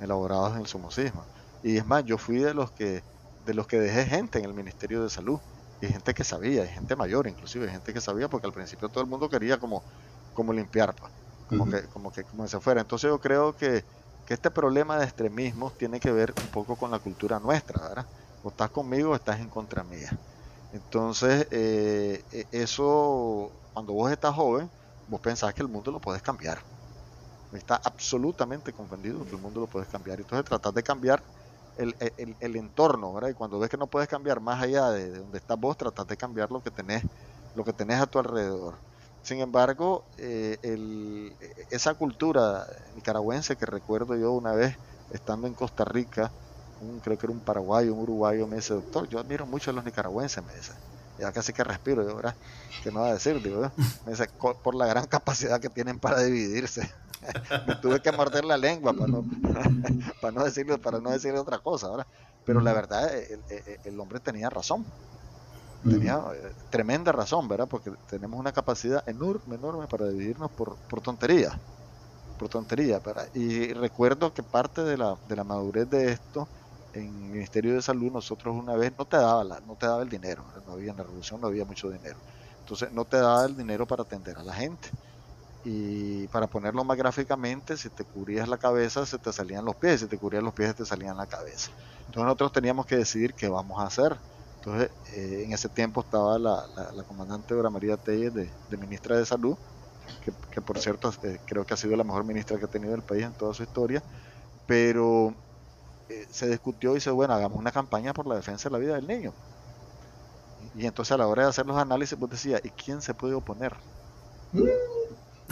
elaborados en el somocismo. Y es más, yo fui de los que de los que dejé gente en el Ministerio de Salud, y gente que sabía, y gente mayor inclusive, gente que sabía, porque al principio todo el mundo quería como, como limpiar, pues, como, que, como que como se fuera. Entonces yo creo que, que este problema de extremismo tiene que ver un poco con la cultura nuestra, ¿verdad? O estás conmigo o estás en contra mía. Entonces, eh, e, eso, cuando vos estás joven, vos pensás que el mundo lo puedes cambiar. Está absolutamente confundido que el mundo lo puedes cambiar. Entonces, tratar de cambiar el, el, entorno, ¿verdad? Y cuando ves que no puedes cambiar más allá de, donde estás vos, tratas de cambiar lo que tenés, lo que tenés a tu alrededor. Sin embargo, eh, el, esa cultura nicaragüense que recuerdo yo una vez estando en Costa Rica, un, creo que era un paraguayo, un uruguayo, me dice, doctor, yo admiro mucho a los nicaragüenses, me dice. Ya casi que respiro, yo, ¿verdad? ¿Qué me va a decir? Digo, me dice, por la gran capacidad que tienen para dividirse. [LAUGHS] me tuve que morder la lengua para no, [LAUGHS] para no, decirle, para no decirle otra cosa, ¿verdad? Pero la verdad, el, hombre tenía razón. Tenía eh, tremenda razón, ¿verdad? Porque tenemos una capacidad enorme, enorme para dividirnos por, por tonterías. Por tonterías, ¿verdad? Y recuerdo que parte de la, de la madurez de esto en el Ministerio de Salud nosotros una vez no te daba la, no te daba el dinero, no había en la revolución no había mucho dinero. Entonces no te daba el dinero para atender a la gente. Y para ponerlo más gráficamente, si te cubrías la cabeza, se te salían los pies, si te cubrías los pies, te salían la cabeza. Entonces nosotros teníamos que decidir qué vamos a hacer. Entonces, eh, en ese tiempo estaba la, la, comandante Dora María Telles, de, ministra de Salud, que, por cierto eh, creo que ha sido la mejor ministra que ha tenido el país en toda su historia, pero eh, se discutió y dice, bueno, hagamos una campaña por la defensa de la vida del niño. Y entonces a la hora de hacer los análisis, vos decías, ¿y quién se puede oponer?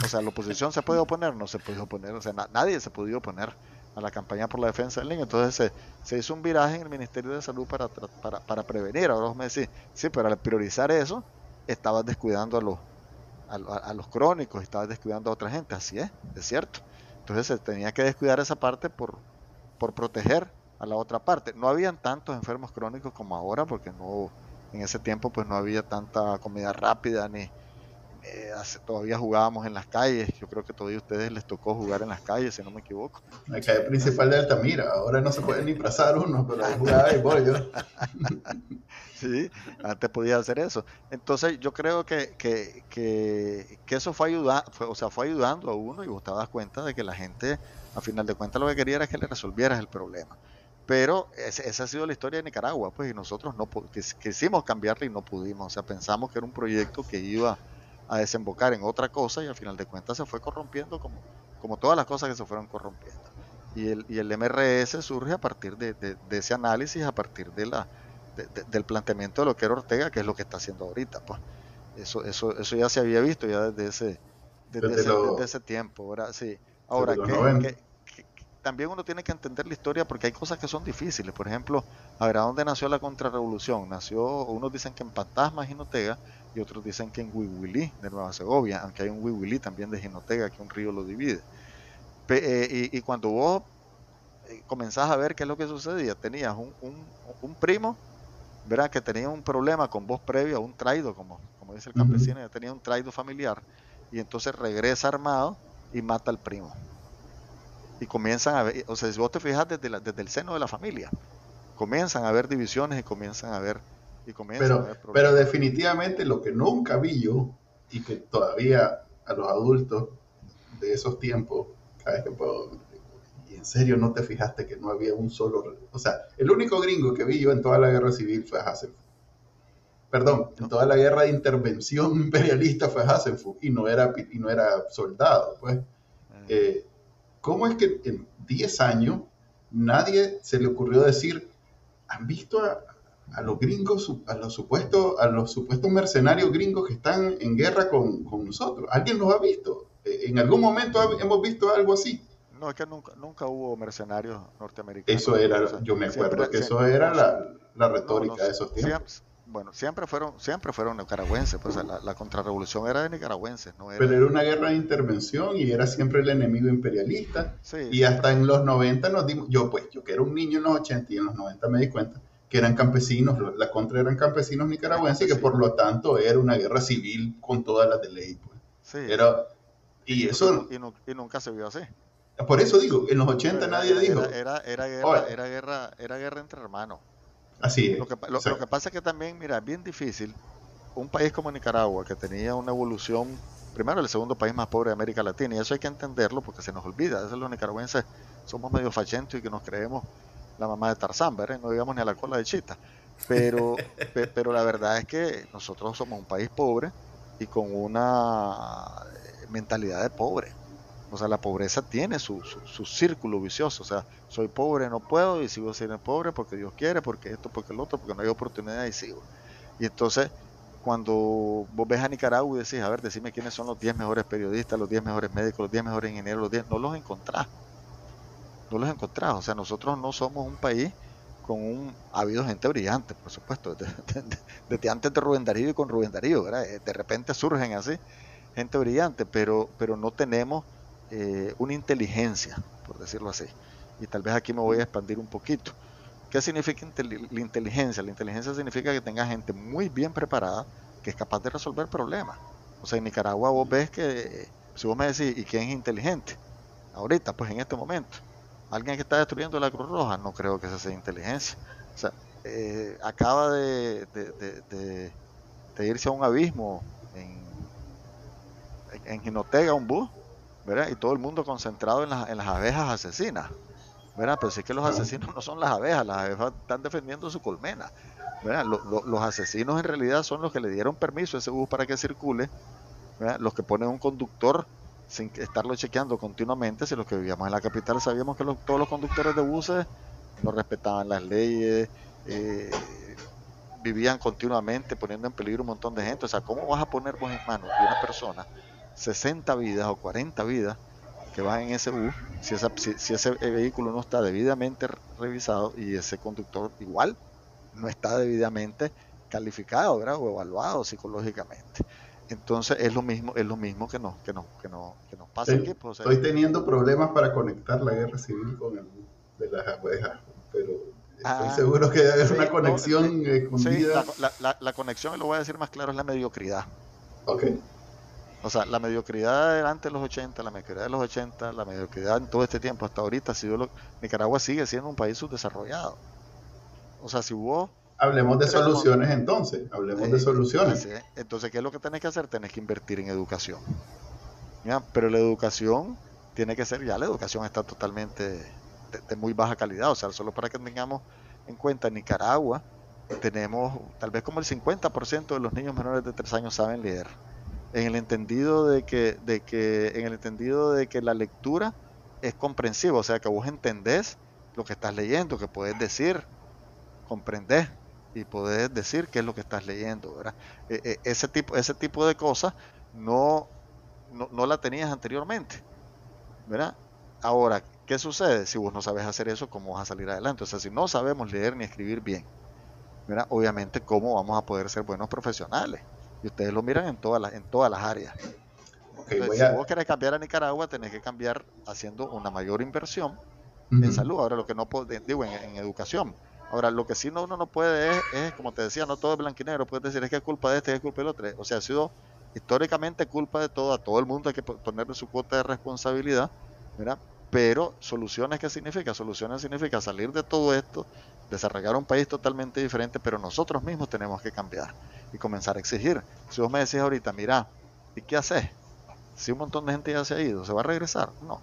O sea, la oposición se puede oponer, no se puede oponer, o sea, nadie se podía oponer a la campaña por la defensa del niño. Entonces se, hizo un viraje en el Ministerio de Salud para, para, para prevenir. Ahora vos me decís, sí, pero al priorizar eso, estabas descuidando a los, a, los crónicos, estabas descuidando a otra gente. Así es, es cierto. Entonces se tenía que descuidar esa parte por, por proteger a la otra parte. No habían tantos enfermos crónicos como ahora, porque no en ese tiempo pues no había tanta comida rápida ni eh, todavía jugábamos en las calles. Yo creo que todavía a ustedes les tocó jugar en las calles, si no me equivoco. La calle principal de Altamira. Ahora no se puede ni pasar uno, pero jugaba y voy yo. sí, antes podía hacer eso. Entonces yo creo que, que, que, que eso fue, ayudando o sea, fue ayudando a uno y vos te das cuenta de que la gente a final de cuentas lo que quería era que le resolvieras el problema. Pero esa ha sido la historia de Nicaragua, pues, y nosotros no quisimos cambiarla y no pudimos. O sea, pensamos que era un proyecto que iba a desembocar en otra cosa y al final de cuentas se fue corrompiendo como, como todas las cosas que se fueron corrompiendo. Y el, y el MRS surge a partir de, ese análisis, a partir de la, del planteamiento de lo que era Ortega, que es lo que está haciendo ahorita. Pues. Eso, eso, eso ya se había visto ya desde ese, desde, ese, ese, tiempo. Ahora, sí. Ahora, ¿qué, también uno tiene que entender la historia porque hay cosas que son difíciles. Por ejemplo, a ver, ¿a dónde nació la contrarrevolución? Nació, unos dicen que en Fantasma, Jinotega, y otros dicen que en Huihuilí, de Nueva Segovia, aunque hay un Huihuilí también de Jinotega, que un río lo divide. Eh, y, cuando vos eh, comenzás a ver qué es lo que sucedía, tenías un, un, primo, ¿verdad? Que tenía un problema con vos previo a un traido, como, como dice el campesino, ya tenía un traido familiar, y entonces regresa armado y mata al primo y comienzan a ver, o sea, si vos te fijas desde, desde el seno de la familia, comienzan a haber divisiones y comienzan a ver y comienzan pero, a ver Pero definitivamente lo que nunca vi yo y que todavía a los adultos de esos tiempos, cada vez que puedo, y en serio no te fijaste que no había un solo, o sea, el único gringo que vi yo en toda la guerra civil fue Hasselhoff. Perdón, en toda la guerra de intervención [LAUGHS] imperialista fue Hasselhoff y no era, y no era soldado, pues. Eh, ¿Cómo es que en 10 años nadie se le ocurrió decir, han visto a, los gringos, a los, supuestos, a los supuestos mercenarios gringos que están en guerra con, nosotros? ¿Alguien los ha visto? Eh, ¿En algún momento hemos visto algo así? No, es que nunca, nunca hubo mercenarios norteamericanos. Eso era, yo me acuerdo que eso era la, retórica de esos tiempos bueno, siempre fueron, siempre fueron nicaragüenses, pues la, la contrarrevolución era de nicaragüenses, no Pero era una guerra de intervención y era siempre el enemigo imperialista. y hasta en los 90 nos dimos, yo pues, yo que era un niño en los 80 y en los 90 me di cuenta que eran campesinos, la contra eran campesinos nicaragüenses y que por lo tanto era una guerra civil con todas las de ley. Pues. Sí. Era, y, eso... Y, nunca se vio así. Por eso digo, en los 80 nadie dijo. Era, era, guerra, era, guerra, era guerra entre hermanos. Así es. Lo que, lo, que pasa es que también, mira, es bien difícil. Un país como Nicaragua, que tenía una evolución, primero el segundo país más pobre de América Latina, y eso hay que entenderlo porque se nos olvida. Eso los nicaragüenses somos medio fachentos y que nos creemos la mamá de Tarzán, ¿verdad? No digamos ni a la cola de Chita. Pero, [LAUGHS] pero la verdad es que nosotros somos un país pobre y con una mentalidad de pobre. O sea, la pobreza tiene su, su, círculo vicioso. O sea, soy pobre, no puedo y sigo siendo pobre porque Dios quiere, porque esto, porque el otro, porque no hay oportunidad y sigo. Y entonces, cuando vos ves a Nicaragua y decís, a ver, decime quiénes son los 10 mejores periodistas, los 10 mejores médicos, los 10 mejores ingenieros, los 10, no los encontrás. No los encontrás. O sea, nosotros no somos un país con un... Ha habido gente brillante, por supuesto, desde, [LAUGHS] antes de Rubén Darío y con Rubén Darío, ¿verdad? De repente surgen así gente brillante, pero, pero no tenemos eh, una inteligencia, por decirlo así. Y tal vez aquí me voy a expandir un poquito. ¿Qué significa la inteligencia? La inteligencia significa que tenga gente muy bien preparada que es capaz de resolver problemas. O sea, en Nicaragua vos ves que, si vos me decís, ¿y quién es inteligente? Ahorita, pues en este momento. ¿Alguien que está destruyendo la Cruz Roja? No creo que esa sea inteligencia. O sea, eh, acaba de, irse a un abismo en, en Ginotega, un bus, y todo el mundo concentrado en, en las abejas asesinas, ¿verdad? Pero sí que los asesinos no son las abejas, las abejas están defendiendo su colmena, los asesinos en realidad son los que le dieron permiso a ese bus para que circule, Los que ponen un conductor sin estarlo chequeando continuamente, si los que vivíamos en la capital sabíamos que todos los conductores de buses no respetaban las leyes, eh, vivían continuamente poniendo en peligro un montón de gente. O sea, ¿cómo vas a poner vos en manos de una persona 60 vidas o 40 vidas que van en ese bus, si, si, ese vehículo no está debidamente revisado y ese conductor igual no está debidamente calificado o evaluado psicológicamente. Entonces es lo mismo, es lo mismo que nos, que nos, que nos, que nos pasa aquí. Pues, estoy teniendo problemas para conectar la guerra civil con el de las abejas, pero estoy ah, seguro que debe haber una conexión escondida. la, la, la, conexión, lo voy a decir más claro, es la mediocridad. Ok. O sea, la mediocridad antes de los 80, la mediocridad de los 80, la mediocridad en todo este tiempo hasta ahorita ha sido lo... Nicaragua sigue siendo un país subdesarrollado. O sea, si hubo... Hablemos de soluciones entonces, hablemos de soluciones. Entonces, ¿qué es lo que tenés que hacer? Tenés que invertir en educación. Pero la educación tiene que ser, ya la educación está totalmente de, de muy baja calidad. O sea, solo para que tengamos en cuenta, en Nicaragua tenemos tal vez como el 50% de los niños menores de 3 años saben leer en el entendido de que, de que, en el entendido de que la lectura es comprensiva, o sea que vos entendés lo que estás leyendo, que puedes decir, comprendés y podés decir qué es lo que estás leyendo, ¿verdad? E, e, ese tipo, ese tipo de cosas no, no, no la tenías anteriormente, ¿verdad? Ahora, ¿qué sucede? Si vos no sabes hacer eso, ¿cómo vas a salir adelante? O sea, si no sabemos leer ni escribir bien, ¿verdad? Obviamente, ¿cómo vamos a poder ser buenos profesionales? Y ustedes lo miran en todas las, en todas las áreas. si vos querés cambiar a Nicaragua, tenés que cambiar haciendo una mayor inversión en salud. Ahora, lo que no puedo, digo, en, educación. Ahora, lo que sí no, uno no puede es, como te decía, no todo es blanquinegro. Puedes decir, es que es culpa de este, es culpa del otro. O sea, ha sido históricamente culpa de todo. A todo el mundo hay que ponerle su cuota de responsabilidad. ¿verdad? Pero soluciones, ¿qué significa? Soluciones significa salir de todo esto, desarrollar un país totalmente diferente, pero nosotros mismos tenemos que cambiar y comenzar a exigir. Si vos me decís ahorita, mira, ¿y qué haces? Si un montón de gente ya se ha ido, ¿se va a regresar? No.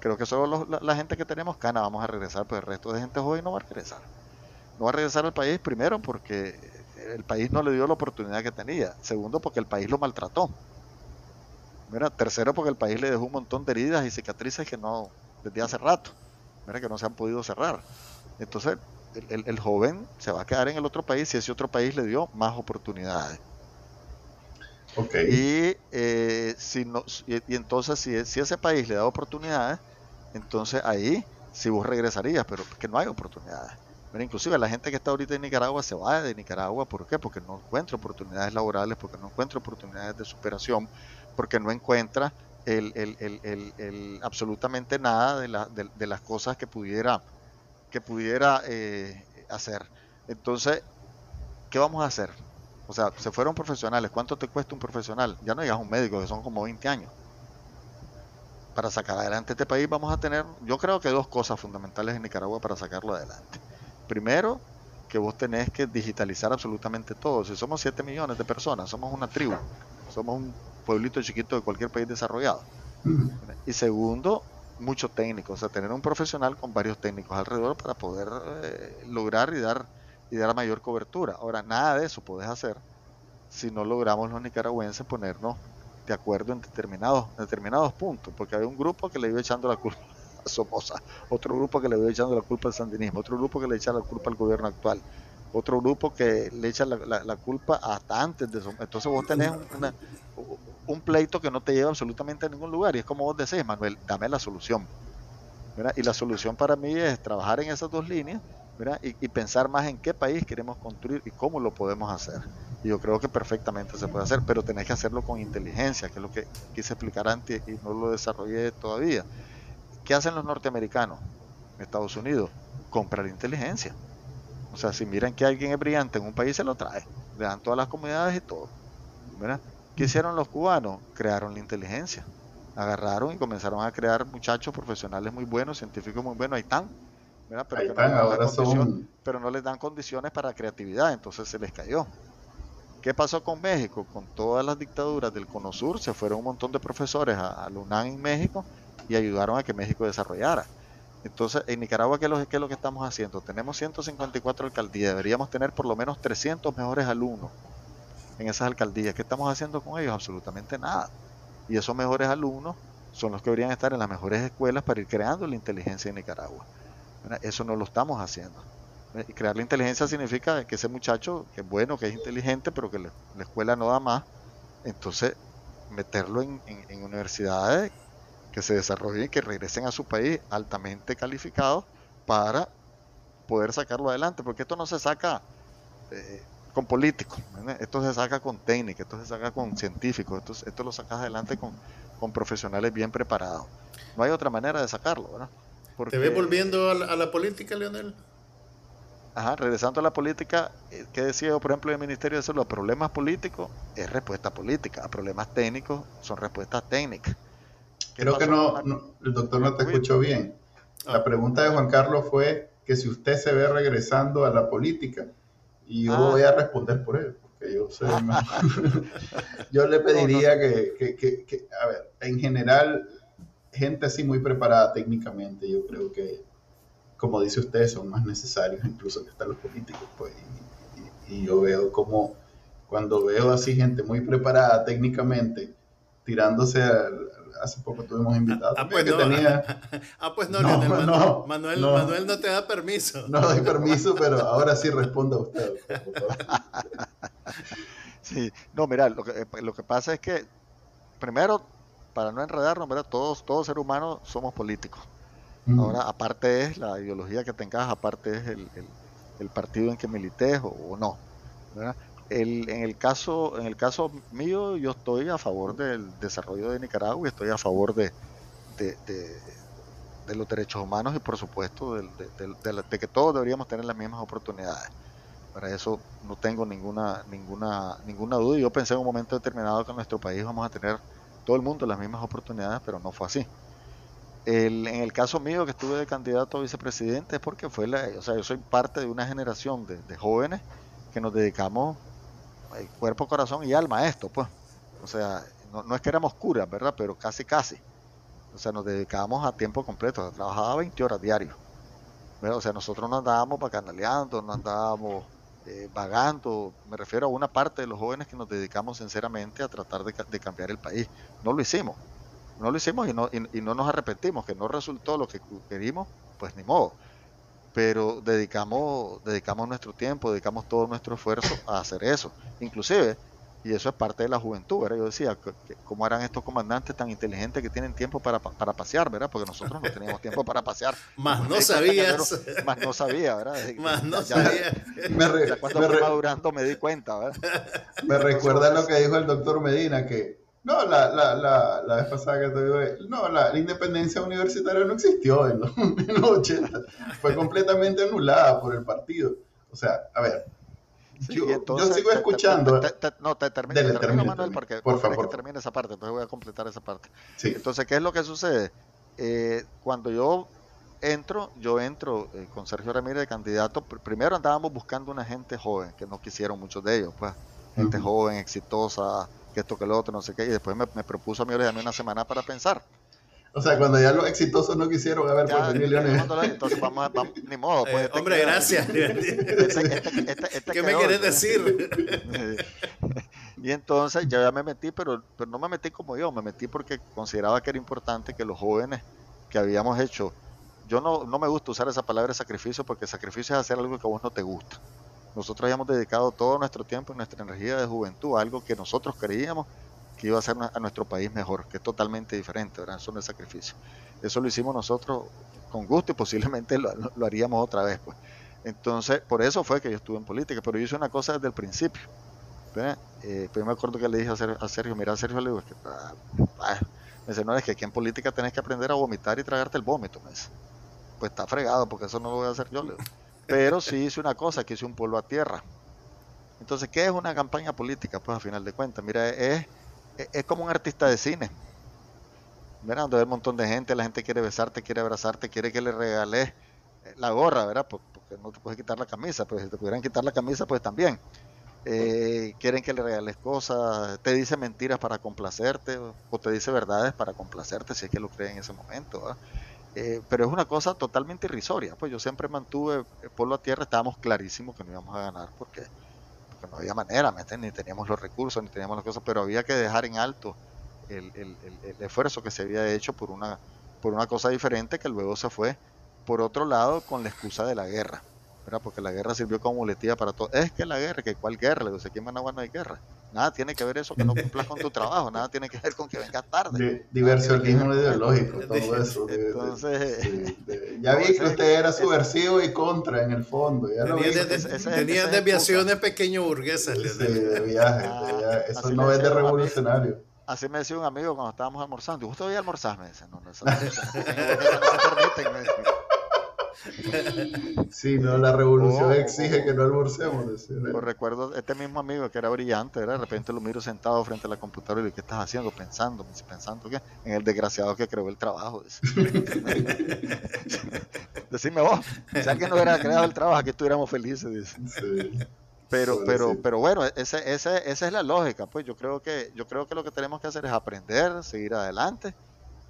Creo que solo la, gente que tenemos cana vamos a regresar, pero el resto de gente joven no va a regresar. No va a regresar al país primero porque el país no le dio la oportunidad que tenía. Segundo, porque el país lo maltrató. Mira, tercero, porque el país le dejó un montón de heridas y cicatrices que no, desde hace rato, mira, que no se han podido cerrar. Entonces, el, joven se va a quedar en el otro país si ese otro país le dio más oportunidades. Y, eh, si no, y, entonces si, si, ese país le da oportunidades, entonces ahí sí vos regresarías, pero que no hay oportunidades. Pero inclusive la gente que está ahorita en Nicaragua se va de Nicaragua, ¿por qué? Porque no encuentra oportunidades laborales, porque no encuentra oportunidades de superación, porque no encuentra el, el, absolutamente nada de, la, de las cosas que pudiera que pudiera eh, hacer. Entonces, ¿qué vamos a hacer? O sea, se fueron profesionales. ¿Cuánto te cuesta un profesional? Ya no digas un médico, que son como 20 años. para sacar adelante este país vamos a tener, yo creo que dos cosas fundamentales en Nicaragua para sacarlo adelante. Primero, que vos tenés que digitalizar absolutamente todo. Si somos 7 millones de personas, somos una tribu, somos un pueblito chiquito de cualquier país desarrollado. Y segundo, mucho técnico, o sea, tener un profesional con varios técnicos alrededor para poder eh, lograr y dar, y dar mayor cobertura. Ahora, nada de eso podés hacer si no logramos los nicaragüenses ponernos de acuerdo en determinados, determinados puntos, porque hay un grupo que le iba echando la culpa [LAUGHS] a Somoza, otro grupo que le iba echando la culpa al sandinismo, otro grupo que le echa la culpa al gobierno actual, otro grupo que le echa la, culpa hasta antes de eso. Entonces vos tenés un pleito que no te lleva absolutamente a ningún lugar. Y es como vos decís, Manuel, dame la solución. Y la solución para mí es trabajar en esas dos líneas y, pensar más en qué país queremos construir y cómo lo podemos hacer. Y yo creo que perfectamente se puede hacer, pero tenés que hacerlo con inteligencia, que es lo que quise explicar antes y no lo desarrollé todavía. ¿Qué hacen los norteamericanos? Estados Unidos, comprar inteligencia. O sea, si miran que alguien es brillante en un país, se lo trae. Le dan todas las comunidades y todo. ¿Qué hicieron los cubanos? Crearon la inteligencia. Agarraron y comenzaron a crear muchachos profesionales muy buenos, científicos muy buenos. Ahí están. Pero, no pero no les dan condiciones para creatividad, entonces se les cayó. ¿Qué pasó con México? Con todas las dictaduras del Cono Sur se fueron un montón de profesores a, a UNAM en México y ayudaron a que México desarrollara. Entonces, en Nicaragua, ¿qué es, lo, ¿qué es lo que estamos haciendo? Tenemos 154 alcaldías, deberíamos tener por lo menos 300 mejores alumnos en esas alcaldías. ¿Qué estamos haciendo con ellos? Absolutamente nada. Y esos mejores alumnos son los que deberían estar en las mejores escuelas para ir creando la inteligencia en Nicaragua. Eso no lo estamos haciendo. Y crear la inteligencia significa que ese muchacho, que es bueno, que es inteligente, pero que la escuela no da más, entonces meterlo en, en universidades que se desarrollen y que regresen a su país altamente calificados para poder sacarlo adelante, porque esto no se saca eh, con políticos, esto se saca con técnica, esto se saca con científicos, esto, esto lo sacas adelante con, con profesionales bien preparados. No hay otra manera de sacarlo, ¿verdad? ¿Te ves volviendo a la, política, Leonel? Ajá, regresando a la política, eh, ¿qué decía yo, por ejemplo, del Ministerio de Salud? A problemas políticos es respuesta política, a problemas técnicos son respuestas técnicas. Creo que no, el doctor no te escuchó bien. La ah. pregunta de Juan Carlos fue que si usted se ve regresando a la política, y yo ah. voy a responder por él, porque yo sé [LAUGHS] yo le pediría Que, que, que, a ver, en general, gente así muy preparada técnicamente, yo creo que, como dice usted, son más necesarios incluso que están los políticos, pues, y, y yo veo como, cuando veo así gente muy preparada técnicamente, tirándose al, hace poco tuvimos invitados. Ah, pues, no, tenía... [LAUGHS] ah, pues no, no, Manuel, Manuel, no. te da permiso. No doy permiso, pero ahora sí responda usted. [LAUGHS] sí, no, mira, lo que, eh, lo que pasa es que, primero, para no enredarnos, ¿verdad? Todos, todos seres humanos somos políticos. Ahora, aparte es la ideología que tengas, aparte es el, el, el partido en que milites o, o no. ¿verdad? En, el caso, en el caso mío, yo estoy a favor del desarrollo de Nicaragua y estoy a favor de, de, los derechos humanos y por supuesto de, que todos deberíamos tener las mismas oportunidades. Para eso no tengo ninguna, ninguna, ninguna duda. Yo pensé en un momento determinado que en nuestro país vamos a tener todo el mundo las mismas oportunidades, pero no fue así. en el caso mío, que estuve de candidato a vicepresidente, es porque fue la, o sea, yo soy parte de una generación de jóvenes que nos dedicamos cuerpo, corazón y alma esto, pues. O sea, no, es que éramos curas, ¿verdad? Pero casi, casi. O sea, nos dedicábamos a tiempo completo. trabajaba 20 horas diario. O sea, nosotros no andábamos bacanaleando, no andábamos eh, vagando. Me refiero a una parte de los jóvenes que nos dedicamos sinceramente a tratar de, cambiar el país. No lo hicimos. No lo hicimos y no, y no nos arrepentimos. Que no resultó lo que queríamos, pues ni modo pero dedicamos, dedicamos nuestro tiempo, dedicamos todo nuestro esfuerzo a hacer eso. Inclusive, y eso es parte de la juventud, ¿verdad? Yo decía, ¿cómo eran estos comandantes tan inteligentes que tienen tiempo para, para pasear, ¿verdad? Porque nosotros no teníamos tiempo para pasear. [LAUGHS] más no sabías. más no sabía, ¿verdad? Más no sabía. Me cuando me madurando me di cuenta, ¿verdad? Me recuerda lo que dijo el doctor Medina, que no, la, la, la, la vez pasada que te digo, no, la, independencia universitaria no existió en los, [LAUGHS] 80. Fue completamente anulada por el partido. O sea, a ver, yo, sigo escuchando. no, te termino, termino Manuel, porque por favor. que termine esa parte, entonces voy a completar esa parte. Entonces, ¿qué es lo que sucede? Eh, cuando yo entro, yo entro eh, con Sergio Ramírez de candidato. Primero andábamos buscando una gente joven, que no quisieron muchos de ellos, pues. Gente joven, exitosa, que esto, que lo otro, no sé qué. Y después me, propuso a mí una semana para pensar. O sea, cuando ya los exitosos no quisieron, a ver, ya, pues Entonces vamos, a, ni modo. Pues, eh, este hombre, gracias. [LAUGHS] Este, este, [LAUGHS] ¿Qué me quieres decir? [LAUGHS] y entonces yo ya me metí, pero, pero no me metí como yo, me metí porque consideraba que era importante que los jóvenes que habíamos hecho, yo no, no me gusta usar esa palabra sacrificio porque sacrificio es hacer algo que a vos no te gusta. Nosotros habíamos dedicado todo nuestro tiempo y nuestra energía de juventud a algo que nosotros creíamos que iba a hacer a nuestro país mejor, que es totalmente diferente, ¿verdad? Eso no es sacrificio. Eso lo hicimos nosotros con gusto y posiblemente lo, haríamos otra vez, pues. Entonces, por eso fue que yo estuve en política, pero yo hice una cosa desde el principio. Eh, pues me acuerdo que le dije a Sergio, mira Sergio, le digo, que, ah, ah". me dice, no, es que aquí en política tenés que aprender a vomitar y tragarte el vómito, me dice. Pues está fregado, porque eso no lo voy a hacer yo, le digo. Pero sí hice una cosa, que hice un pueblo a tierra. Entonces, ¿qué es una campaña política? Pues a final de cuentas, mira, es es como un artista de cine. ¿verdad? Donde hay un montón de gente, la gente quiere besarte, quiere abrazarte, quiere que le regales la gorra, ¿verdad? Porque no te puedes quitar la camisa, pues si te pudieran quitar la camisa, pues también. Eh, quieren que le regales cosas, te dice mentiras para complacerte o te dice verdades para complacerte si es que lo cree en ese momento. Eh, pero es una cosa totalmente irrisoria. Pues yo siempre mantuve pueblo a tierra, estábamos clarísimos que no íbamos a ganar porque no había manera, ni teníamos los recursos, ni teníamos las cosas, pero había que dejar en alto el, el, el, esfuerzo que se había hecho por una, por una cosa diferente que luego se fue por otro lado con la excusa de la guerra. Porque la guerra sirvió como muletilla para todo. Es que la guerra, que cuál guerra, le digo, aquí en Managua no hay guerra. Nada tiene que ver eso que no cumplas con tu [LAUGHS] trabajo, nada tiene que ver con que vengas tarde. diversionismo ideológico, todo eso. Entonces, [LAUGHS] ya vi que usted era subversivo y contra en el fondo. tenía, desviaciones pequeño burguesas. de viaje. Ah, eso no es de revolucionario. Así me decía un amigo cuando estábamos almorzando. ¿Usted voy a almorzar? Me dice, no, no, eso no, eso no, se [LAUGHS] permite. [LAUGHS] Sí, no, la revolución oh, exige que no almorcemos. recuerdo este mismo amigo que era brillante, de repente lo miro sentado frente a la computadora y digo, ¿qué estás haciendo? Pensando, pensando que en el desgraciado que creó el trabajo. [LAUGHS] Decime vos, si alguien no hubiera creado el trabajo, aquí estuviéramos felices. Pero, pero, pero bueno, ese, ese, esa es la lógica. Pues yo creo que, yo creo que lo que tenemos que hacer es aprender, seguir adelante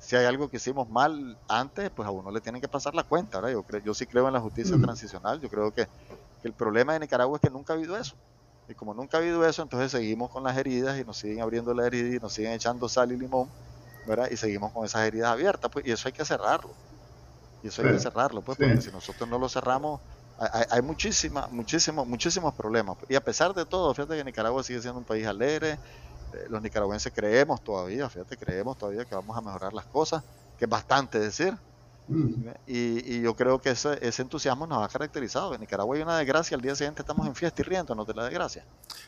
si hay algo que hicimos mal antes, pues a uno le tienen que pasar la cuenta. Yo, creo, yo sí creo en la justicia transicional. Yo creo que, el problema de Nicaragua es que nunca ha habido eso. Y como nunca ha habido eso, entonces seguimos con las heridas y nos siguen abriendo las heridas y nos siguen echando sal y limón, ¿verdad? Y seguimos con esas heridas abiertas, pues, y eso hay que cerrarlo. Y eso hay que cerrarlo, pues, porque si nosotros no lo cerramos, hay, hay muchísimas, muchísimos, muchísimos problemas. Y a pesar de todo, fíjate que Nicaragua sigue siendo un país alegre, los nicaragüenses creemos todavía, fíjate, creemos todavía que vamos a mejorar las cosas, que es bastante decir. Mm. Y, yo creo que ese, ese, entusiasmo nos ha caracterizado. En Nicaragua hay una desgracia, al día siguiente estamos en fiesta y riéndonos de la desgracia.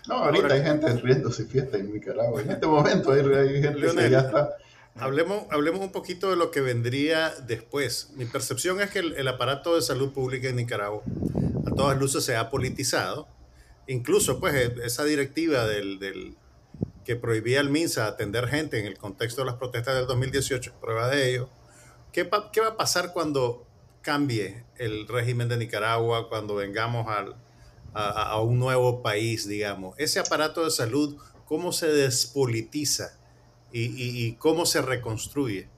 No, ahorita hay gente riéndose fiesta en Nicaragua. En este momento hay, gente que ya está. Hablemos, hablemos un poquito de lo que vendría después. Mi percepción es que el, aparato de salud pública en Nicaragua a todas luces se ha politizado. Incluso, pues, e, esa directiva del, que prohibía al MINSA atender gente en el contexto de las protestas del 2018, prueba de ello. ¿Qué, ¿Qué, va a pasar cuando cambie el régimen de Nicaragua, cuando vengamos al, a, un nuevo país, digamos? Ese aparato de salud, ¿cómo se despolitiza y, y, cómo se reconstruye?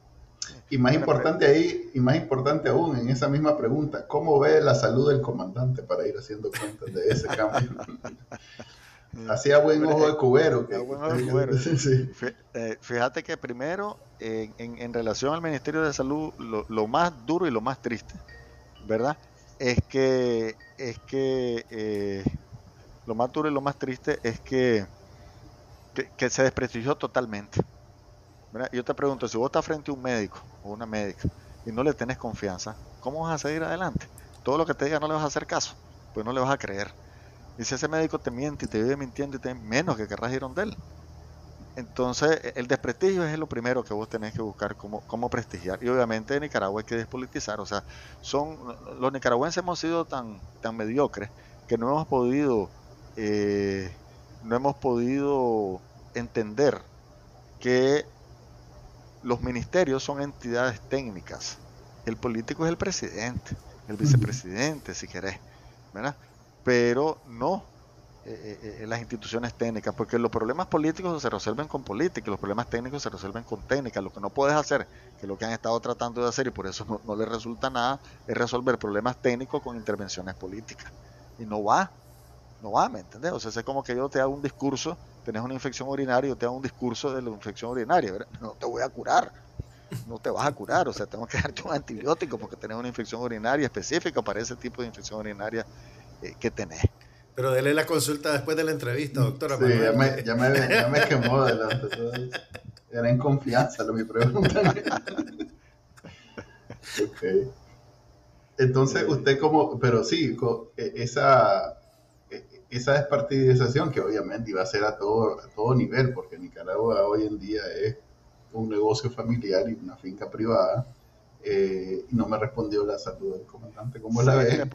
Y más importante ahí, y más importante aún en esa misma pregunta, ¿cómo ve la salud del comandante para ir haciendo cuentas de ese cambio? [LAUGHS] Hacía buen ojo de [LAUGHS] cubero. Fíjate que primero, en, relación al Ministerio de Salud, lo, más duro y lo más triste, ¿verdad? Es que, es que eh, lo más duro y lo más triste es que, que, se desprestigió totalmente. Yo te pregunto, si vos estás frente a un médico o una médica y no le tenés confianza, ¿cómo vas a seguir adelante? Todo lo que te diga no le vas a hacer caso, pues no le vas a creer. Y si ese médico te miente y te vive mintiendo y te menos que querrás ir donde él. Entonces, e, el desprestigio es lo primero que vos tenés que buscar cómo, cómo prestigiar. Y obviamente en Nicaragua hay que despolitizar. O sea, son los nicaragüenses hemos sido tan, tan mediocres que no hemos podido eh, no hemos podido entender que los ministerios son entidades técnicas. El político es el presidente, el vicepresidente, si querés, ¿verdad? Pero no eh, eh, eh, las instituciones técnicas, porque los problemas políticos se resuelven con política, los problemas técnicos se resuelven con técnica. Lo que no puedes hacer, que es lo que han estado tratando de hacer y por eso no, no les resulta nada, es resolver problemas técnicos con intervenciones políticas. Y no va, no va, ¿me entendés? O sea, es como que yo te hago un discurso, tenés una infección urinaria, yo te hago un discurso de la infección urinaria, no te voy a curar, no te vas a curar, o sea, tengo que darte un antibiótico porque tenés una infección urinaria específica para ese tipo de infección urinaria que tenés. Pero dele la consulta después de la entrevista, doctora. Sí, ya me, ya, me, ya me, quemó delante. Era en confianza lo mi pregunta. [LAUGHS] okay. Entonces, usted como, pero sí, e, esa, e, esa despartidización que obviamente iba a ser a todo, a todo nivel, porque Nicaragua hoy en día es un negocio familiar y una finca privada, eh, no me respondió la salud del comandante. ¿Cómo la ve?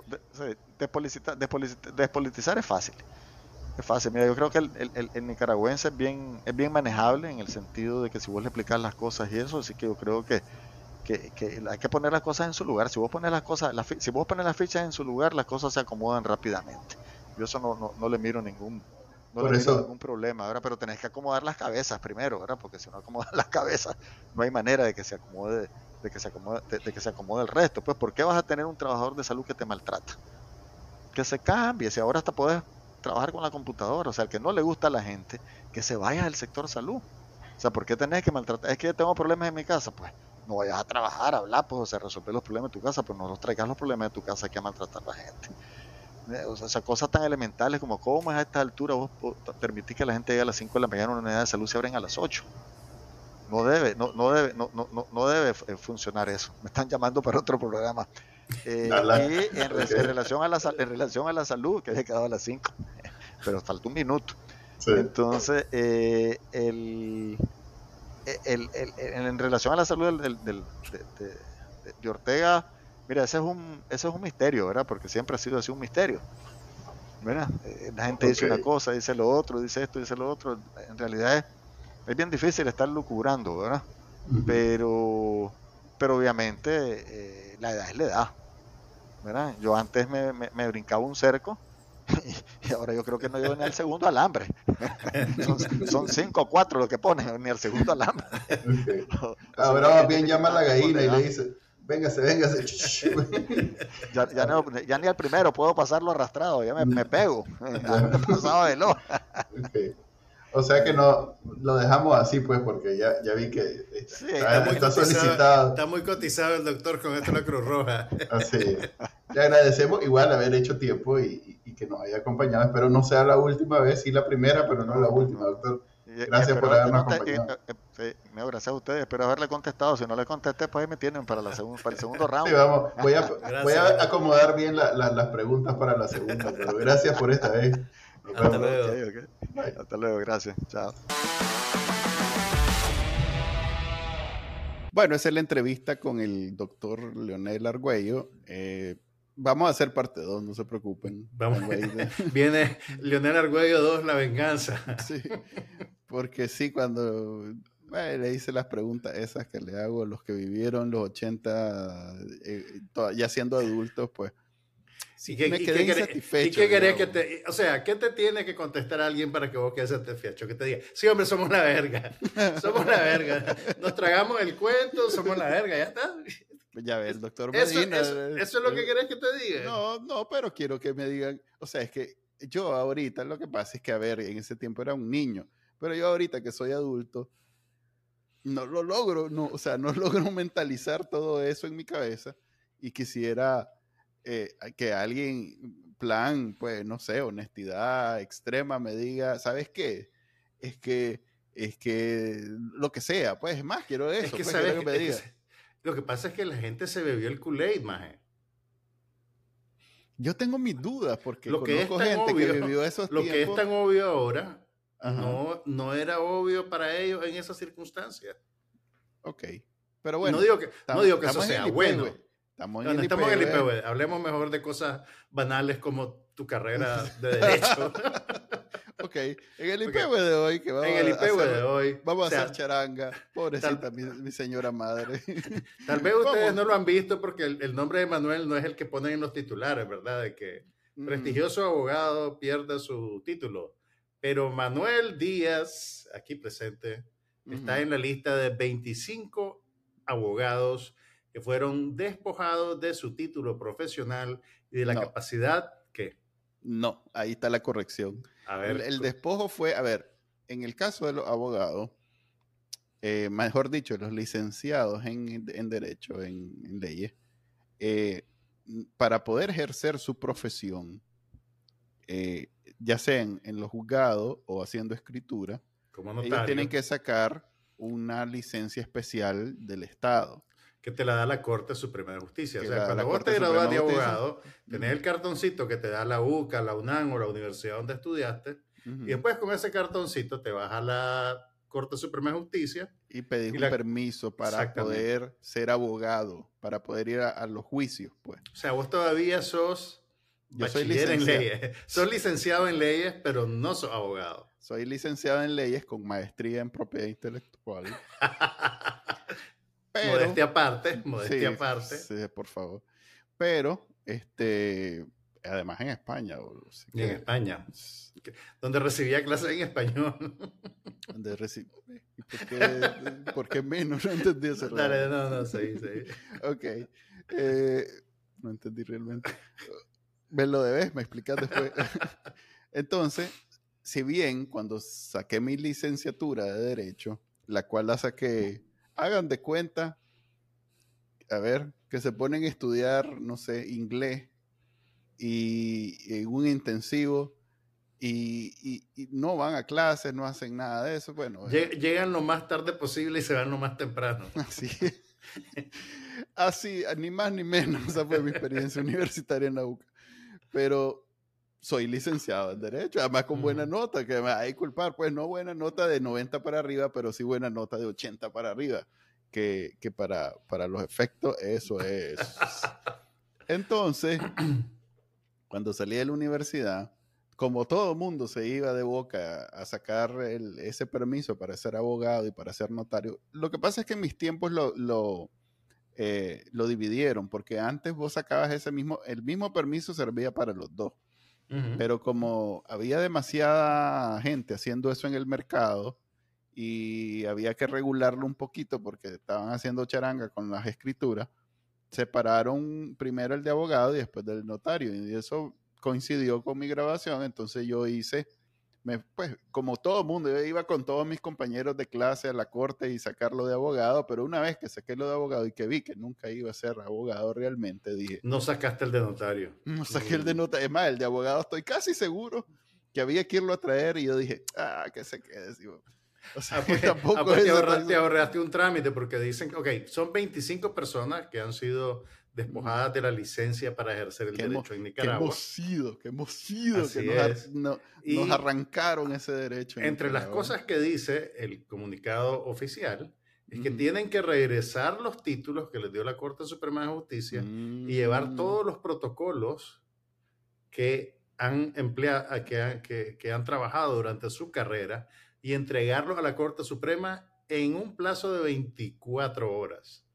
despolitizar es fácil. Es fácil. Mira, yo creo que el, nicaragüense es bien, es bien manejable en el sentido de que si vos le explicas las cosas y eso, así que yo creo que, que, hay que poner las cosas en su lugar. Si vos pones las cosas, si vos pones las fichas en su lugar, las cosas se acomodan rápidamente. Yo eso no, no, le miro ningún, no le miro ningún problema, ahora pero tenés que acomodar las cabezas primero, ¿verdad? Porque si no acomodas [LAUGHS] las cabezas, no hay manera de que se acomode de que se acomode, de, que se acomode el resto. Pues, ¿por qué vas a tener un trabajador de salud que te maltrata? Que se cambie, si ahora hasta puedes trabajar con la computadora, o sea, el que no le gusta a la gente, que se vaya al sector salud. O sea, ¿por qué tenés que maltratar? Es que tengo problemas en mi casa, pues no vayas a trabajar, hablar, pues, o sea, resolver los problemas de tu casa, pues no los traigas los problemas de tu casa aquí a maltratar a la gente. O sea, cosas tan elementales como cómo es a esta altura vos permitís que la gente llegue a las 5 de la mañana a una unidad de salud se abren a las 8 no debe, no, no debe, no, no, no debe eh, funcionar eso. Me están llamando para otro programa. Eh, y en, relación a la, en relación a la salud, que había quedado a las 5, [LAUGHS] pero falta un minuto. Entonces, eh, el, el, el, en relación a la salud del, del, de, de, Ortega, mira, ese es, un, ese es un misterio, ¿verdad? Porque siempre ha sido así un misterio. ¿verdad? la gente dice una cosa, dice lo otro, dice esto, dice lo otro. En realidad es es bien difícil estar lucubrando, ¿verdad? Pero, pero obviamente eh, la edad es la edad, ¿verdad? Yo antes me, me, brincaba un cerco [LAUGHS] y ahora yo creo que no llego ni al segundo alambre. [LAUGHS] son, cinco o cuatro lo que ponen, ni al segundo alambre. Ahora más bien llama a la gallina y le dice, véngase, véngase. [LAUGHS] ya, ya, no, ya, ni al primero puedo pasarlo arrastrado, ya me, me pego. Pasado de lo. O sea que no lo dejamos así, pues, porque ya, ya vi que está, muy solicitado. Está muy cotizado el doctor con esto la Cruz Roja. Así. Le agradecemos igual haber hecho tiempo y, y, que nos haya acompañado. Espero no sea la última vez, sí la primera, pero no la última, doctor. Gracias por habernos acompañado. Eh, gracias a ustedes, espero haberle contestado. Si no le contesté, pues ahí me tienen para, la para el segundo [LAUGHS] round. Sí, vamos. Voy a, voy a acomodar bien la, las preguntas para la segunda, pero gracias por esta vez. Hasta luego. Hasta luego, gracias. Chao. Bueno, esa es la entrevista con el doctor Leonel Argüello. Eh, vamos a hacer parte 2, no se preocupen. Vamos. [LAUGHS] Viene Leonel Argüello 2, la venganza. [LAUGHS] Sí, porque sí, cuando le hice las preguntas esas que le hago a los que vivieron los 80, eh, ya siendo adultos, pues Sí, me quedé insatisfecho. ¿Y qué querés que te, o sea, qué te tiene que contestar alguien para que vos quedes satisfecho? Que te diga, sí, hombre, somos la verga. [LAUGHS] Somos la verga. Nos tragamos el cuento, somos la verga, ya está. Ya ves, doctor Medina. Eso, eso, es lo que querés que te diga. No, no, pero quiero que me digan, o sea, es que yo ahorita lo que pasa es que, a ver, en ese tiempo era un niño, pero yo ahorita que soy adulto, no lo logro, no, o sea, no [LAUGHS] logro mentalizar todo eso en mi cabeza y quisiera eh, que alguien, plan, pues, no sé, honestidad extrema, me diga, ¿sabes qué? Es que, es que lo que sea, pues, es más, quiero eso. Es que, pues, lo que pasa es que la gente se bebió el Kool-Aid, maje. Yo tengo mis dudas porque lo que conozco gente que vivió esos Lo que es tan obvio ahora, no, no era obvio para ellos en esas circunstancias. Ok. Pero bueno. No digo que, no digo que eso sea bueno. Estamos en, el, Hablemos mejor de cosas banales como tu carrera de derecho. [LAUGHS] ok, en el IPW de hoy, que vamos en el a IPW hacer, de hoy. vamos a o sea, hacer charanga. Pobrecita, tal- mi, mi señora madre. [LAUGHS] Tal vez ustedes ¿Cómo? no lo han visto porque el, el nombre de Manuel no es el que ponen en los titulares, ¿verdad? De que Mm. prestigioso abogado pierde su título. Pero Manuel Díaz, aquí presente, está Ujú. en la lista de 25 abogados que fueron despojados de su título profesional y de la No. capacidad que, No, ahí está la corrección. a ver, El, el despojo fue, a ver, en el caso de los abogados, eh, mejor dicho, los licenciados en, en Derecho, en, en leyes, eh, para poder ejercer su profesión, eh, ya sea en, en los juzgados o haciendo escritura, como ellos tienen que sacar una licencia especial del Estado. Que te la da la Corte Suprema de Justicia. O sea, cuando vos te gradúas de abogado, tenés el cartoncito que te da la UCA, la UNAM o la universidad donde estudiaste, Ujú. y después con ese cartoncito te vas a la Corte Suprema de Justicia. y pedir y un la- permiso para poder ser abogado, para poder ir a, a los juicios, pues. O sea, vos todavía sos Yo soy bachiller en licenciado. leyes. [LAUGHS] Sos licenciado en leyes, pero no sos abogado. Soy licenciado en leyes con maestría en propiedad intelectual. [LAUGHS] Pero, modestia aparte, [LAUGHS] modestia Sí, aparte. sí, por favor. Pero, este, además en España, en España, donde recibía clases en español. [LAUGHS] donde reci- ¿Y por qué, [LAUGHS] por qué menos? No entendí Dale, raro. no, no, sí, sí. Ok. Eh, no entendí realmente. Me lo debes, me explicas después. Entonces, si bien cuando saqué mi licenciatura de Derecho, la cual la saqué, hagan de cuenta, a ver, que se ponen a estudiar, no sé, inglés y, en un intensivo y, y- y no van a clases, no hacen nada de eso. Bueno, Lle- Llegan lo más tarde posible y se van lo más temprano. [LAUGHS] Así, así, ni más ni menos, esa fue mi experiencia [LAUGHS] universitaria en la UCA. Pero soy licenciado en Derecho, además con buena nota, que me hay que culpar, pues no buena nota de 90 para arriba, pero sí buena nota de 80 para arriba, que, que para, para los efectos eso es. Entonces, cuando salí de la universidad, como todo mundo se iba de boca a sacar el- ese permiso para ser abogado y para ser notario, lo que pasa es que en mis tiempos lo, lo, eh, lo dividieron, porque antes vos sacabas ese mismo, el mismo permiso servía para los dos, Pero como había demasiada gente haciendo eso en el mercado y había que regularlo un poquito porque estaban haciendo charanga con las escrituras, separaron primero el de abogado y después del notario. Y eso coincidió con mi grabación, entonces yo hice, me, pues como todo mundo, yo iba con todos mis compañeros de clase a la corte y sacarlo de abogado, pero una vez que saqué lo de abogado y que vi que nunca iba a ser abogado realmente, dije, No sacaste el de notario. no saqué el de nota, es más, el de abogado estoy casi seguro que había que irlo a traer y yo dije, ah, que se quede. sí, bo". O sea, Ah, [LAUGHS] pues, tampoco ah, pues es te, ahorraste, te ahorraste un trámite porque dicen, ok, son 25 personas que han sido despojadas de la licencia para ejercer el derecho en Que Nicaragua. hemos sido, que hemos sido, Así que nos, no- arrancaron ese derecho. en Entre las cosas que dice el comunicado oficial es que tienen que regresar los títulos que les dio la Corte Suprema de Justicia y llevar Mm. todos los protocolos que han empleado, que han, que, que han trabajado durante su carrera y entregarlos a la Corte Suprema en un plazo de 24 horas.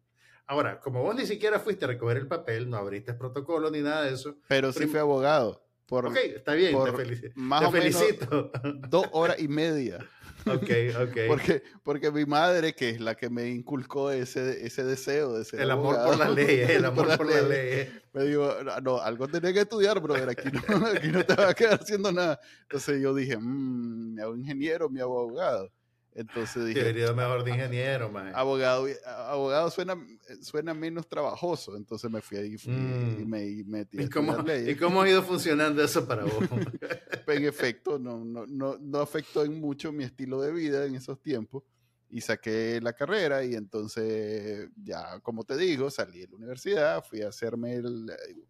Ahora, como vos ni siquiera fuiste a recoger el papel, no abriste protocolo ni nada de eso. Pero sí fui abogado por ok, está bien, te, por felici- más te o menos felicito. [LAUGHS] dos horas y media. ok, ok. Porque, porque mi madre, que es la que me inculcó ese, ese deseo de ser el amor abogado, por las leyes, el [LAUGHS] amor por las leyes, leyes. me dijo, no, no, algo tenés que estudiar, brother, aquí no, [LAUGHS] aquí no te vas a quedar haciendo nada. Entonces yo dije, mmm, me hago ingeniero, me hago abogado. Entonces dije, Debería mejor de ingeniero, man. abogado, abogado suena, suena menos trabajoso, entonces me fui ahí fui- Mm. y me y metí ¿Y cómo. ¿Y cómo ha ido funcionando eso para vos? [LAUGHS] en efecto, no, no, no, no afectó en mucho mi estilo de vida en esos tiempos. Y saqué la carrera y entonces, ya como te digo, salí de la universidad, fui a hacerme el,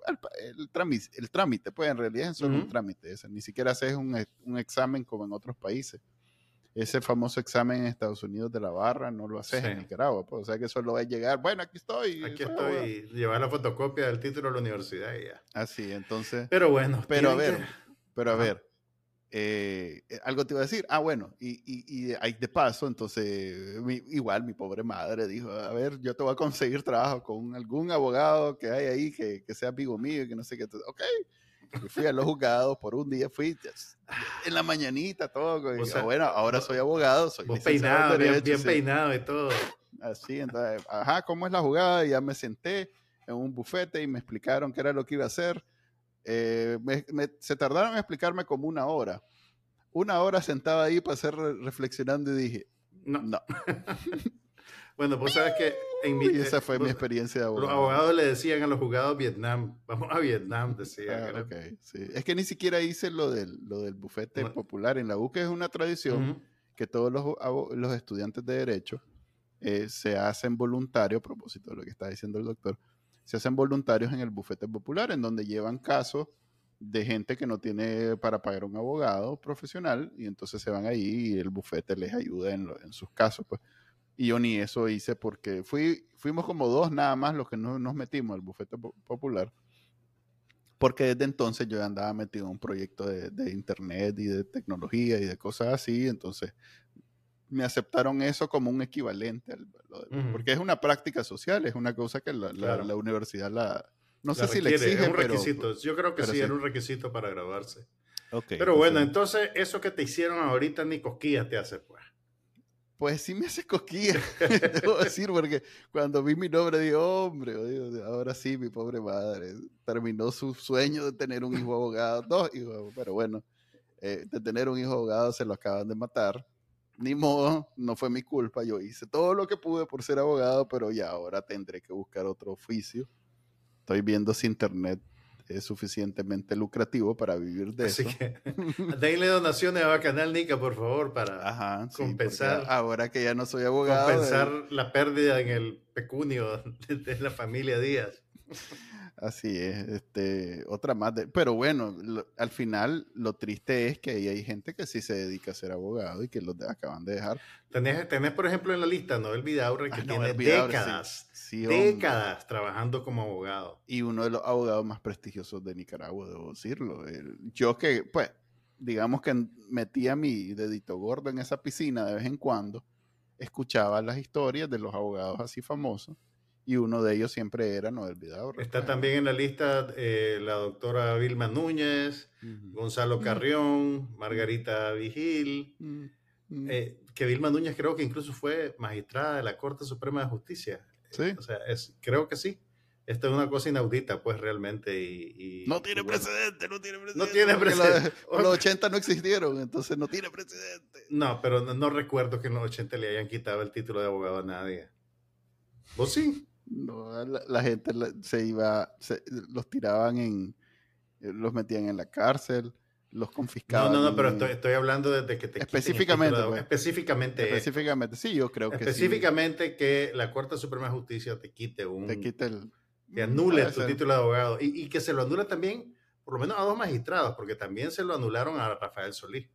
el, el trámite, el trámite, pues en realidad es solo un trámite, ese, ni siquiera haces un, un examen como en otros países. Ese famoso examen en Estados Unidos de la barra no lo haces Sí. en Nicaragua, pues, o sea que solo va a llegar, bueno, aquí estoy. Aquí abogado. estoy, llevar la fotocopia del título de la universidad y ya. Así, entonces, Pero bueno. pero a ver, pero a Ajá. ver, eh, algo te iba a decir. Ah, bueno, y, y, y ahí de paso, entonces, igual mi pobre madre dijo, a ver, yo te voy a conseguir trabajo con algún abogado que hay ahí que, que sea amigo mío y que no sé qué. Ok, y fui a los juzgados por un día, fui en la mañanita, todo. bueno, ahora soy abogado, soy peinado, bien, peinado y todo. Así, entonces, ajá, ¿cómo es la jugada? Y ya me senté en un bufete y me explicaron qué era lo que iba a hacer. Eh, se tardaron en explicarme como una hora. Una hora sentaba ahí para hacer reflexionando y dije, no. no. [LAUGHS] bueno, pues sabes que en mi, esa fue mi experiencia de abogado. Los abogados le decían a los juzgados Vietnam, [LAUGHS] vamos a Vietnam, decían. Ah, sí. Es que ni siquiera hice lo del, lo del bufete popular. En la U, que es una tradición que todos los, los, estudiantes de Derecho eh, se hacen voluntarios, a propósito de lo que está diciendo el doctor, se hacen voluntarios en el bufete popular, en donde llevan casos de gente que no tiene para pagar un abogado profesional y entonces se van ahí y el bufete les ayuda en, en sus casos. Pues. Y yo ni eso hice porque fui, fuimos como dos nada más los que no, nos metimos al bufete popular. Porque desde entonces yo andaba metido en un proyecto de, de, internet y de tecnología y de cosas así. Entonces me aceptaron eso como un equivalente, al, porque es una práctica social, es una cosa que la, la, universidad la... No sé si le exige, es un requisito. Yo creo que sí, era un requisito para graduarse. pero bueno, entonces eso que te hicieron ahorita ni cosquillas te hace, pues. Pues sí me hace cosquillas, [LAUGHS] debo decir, porque cuando vi mi nombre dije, hombre, ahora sí, mi pobre madre, terminó su sueño de tener un hijo abogado, [LAUGHS] dos hijos, pero bueno, eh, de tener un hijo abogado se lo acaban de matar ni modo, no fue mi culpa, yo hice todo lo que pude por ser abogado, pero ya ahora tendré que buscar otro oficio. Estoy viendo si internet es suficientemente lucrativo para vivir de Así eso. Que, [LAUGHS] denle donaciones a Bacanal Nica, por favor, para compensar. ahora que ya no soy abogado. Compensar la pérdida en el pecunio [LAUGHS] de la familia Díaz. Así es, este, otra más. De, pero bueno, al final lo triste es que ahí hay gente que sí se dedica a ser abogado y que los acaban de dejar. Tenés, tenés, por ejemplo, en la lista Noel Vidaurre, que ah, tiene décadas, décadas trabajando como abogado. Y uno de los abogados más prestigiosos de Nicaragua, debo decirlo. yo que, pues, digamos que metía mi dedito gordo en esa piscina de vez en cuando, escuchaba las historias de los abogados así famosos y uno de ellos siempre era Noel Vidaurre. Está también en la lista eh, la doctora Vilma Núñez, Gonzalo Carrión, Margarita Vigil, eh, que Vilma Núñez creo que incluso fue magistrada de la Corte Suprema de Justicia. Sí. O sea, es, creo que sí. Esto es una cosa inaudita, pues realmente. Y, no tiene precedente, no tiene precedente. No tiene precedente. Los, los 80 no existieron, entonces no tiene precedente. No, pero no, no, recuerdo que en los 80 le hayan quitado el título de abogado a nadie. ¿Vos sí? No, la, gente se iba, los tiraban en, los metían en la cárcel, los confiscaban. No, no, no, pero estoy, estoy hablando desde que te específicamente, pues. específicamente, específicamente, sí, yo creo que específicamente que la Corte Suprema de Justicia te quite un, te quite el, que anule tu título de abogado y, y, que se lo anule también, por lo menos a dos magistrados, porque también se lo anularon a Rafael Solís.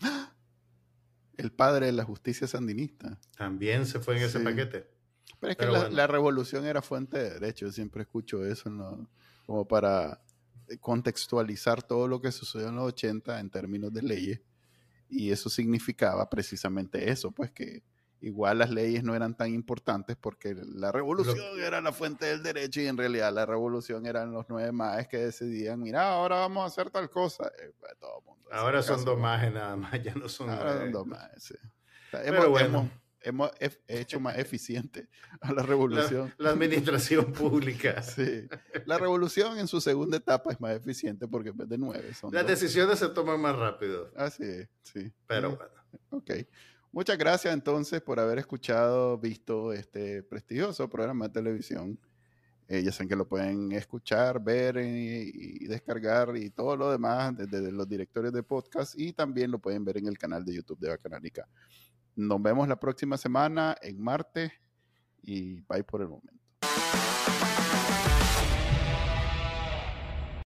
[GASPS] El padre de la justicia sandinista. También se fue en ese paquete. Pero es que la, revolución era fuente de derecho, yo siempre escucho eso, como para contextualizar todo lo que sucedió en los 80 en términos de leyes. Y eso significaba precisamente eso, pues que igual las leyes no eran tan importantes porque la revolución era la fuente del derecho y en realidad la revolución eran los nueve maes que decidían, mira, ahora vamos a hacer tal cosa. Eh, pues, ahora son dos maes nada más, [LAUGHS] ya no son Ahora son dos maes, Pero bueno hemos hecho más eficiente a la revolución. La, administración pública. [LAUGHS] Sí. La revolución en su segunda etapa es más eficiente porque en vez de nueve son. Las decisiones se toman más rápido. Así es, sí. Pero bueno. Ok. Muchas gracias entonces por haber escuchado, visto este prestigioso programa de televisión. Eh, ya saben que lo pueden escuchar, ver y, descargar y todo lo demás desde los directorios de podcast y también lo pueden ver en el canal de YouTube de Bacanánica. Nos vemos la próxima semana en martes y bye por el momento.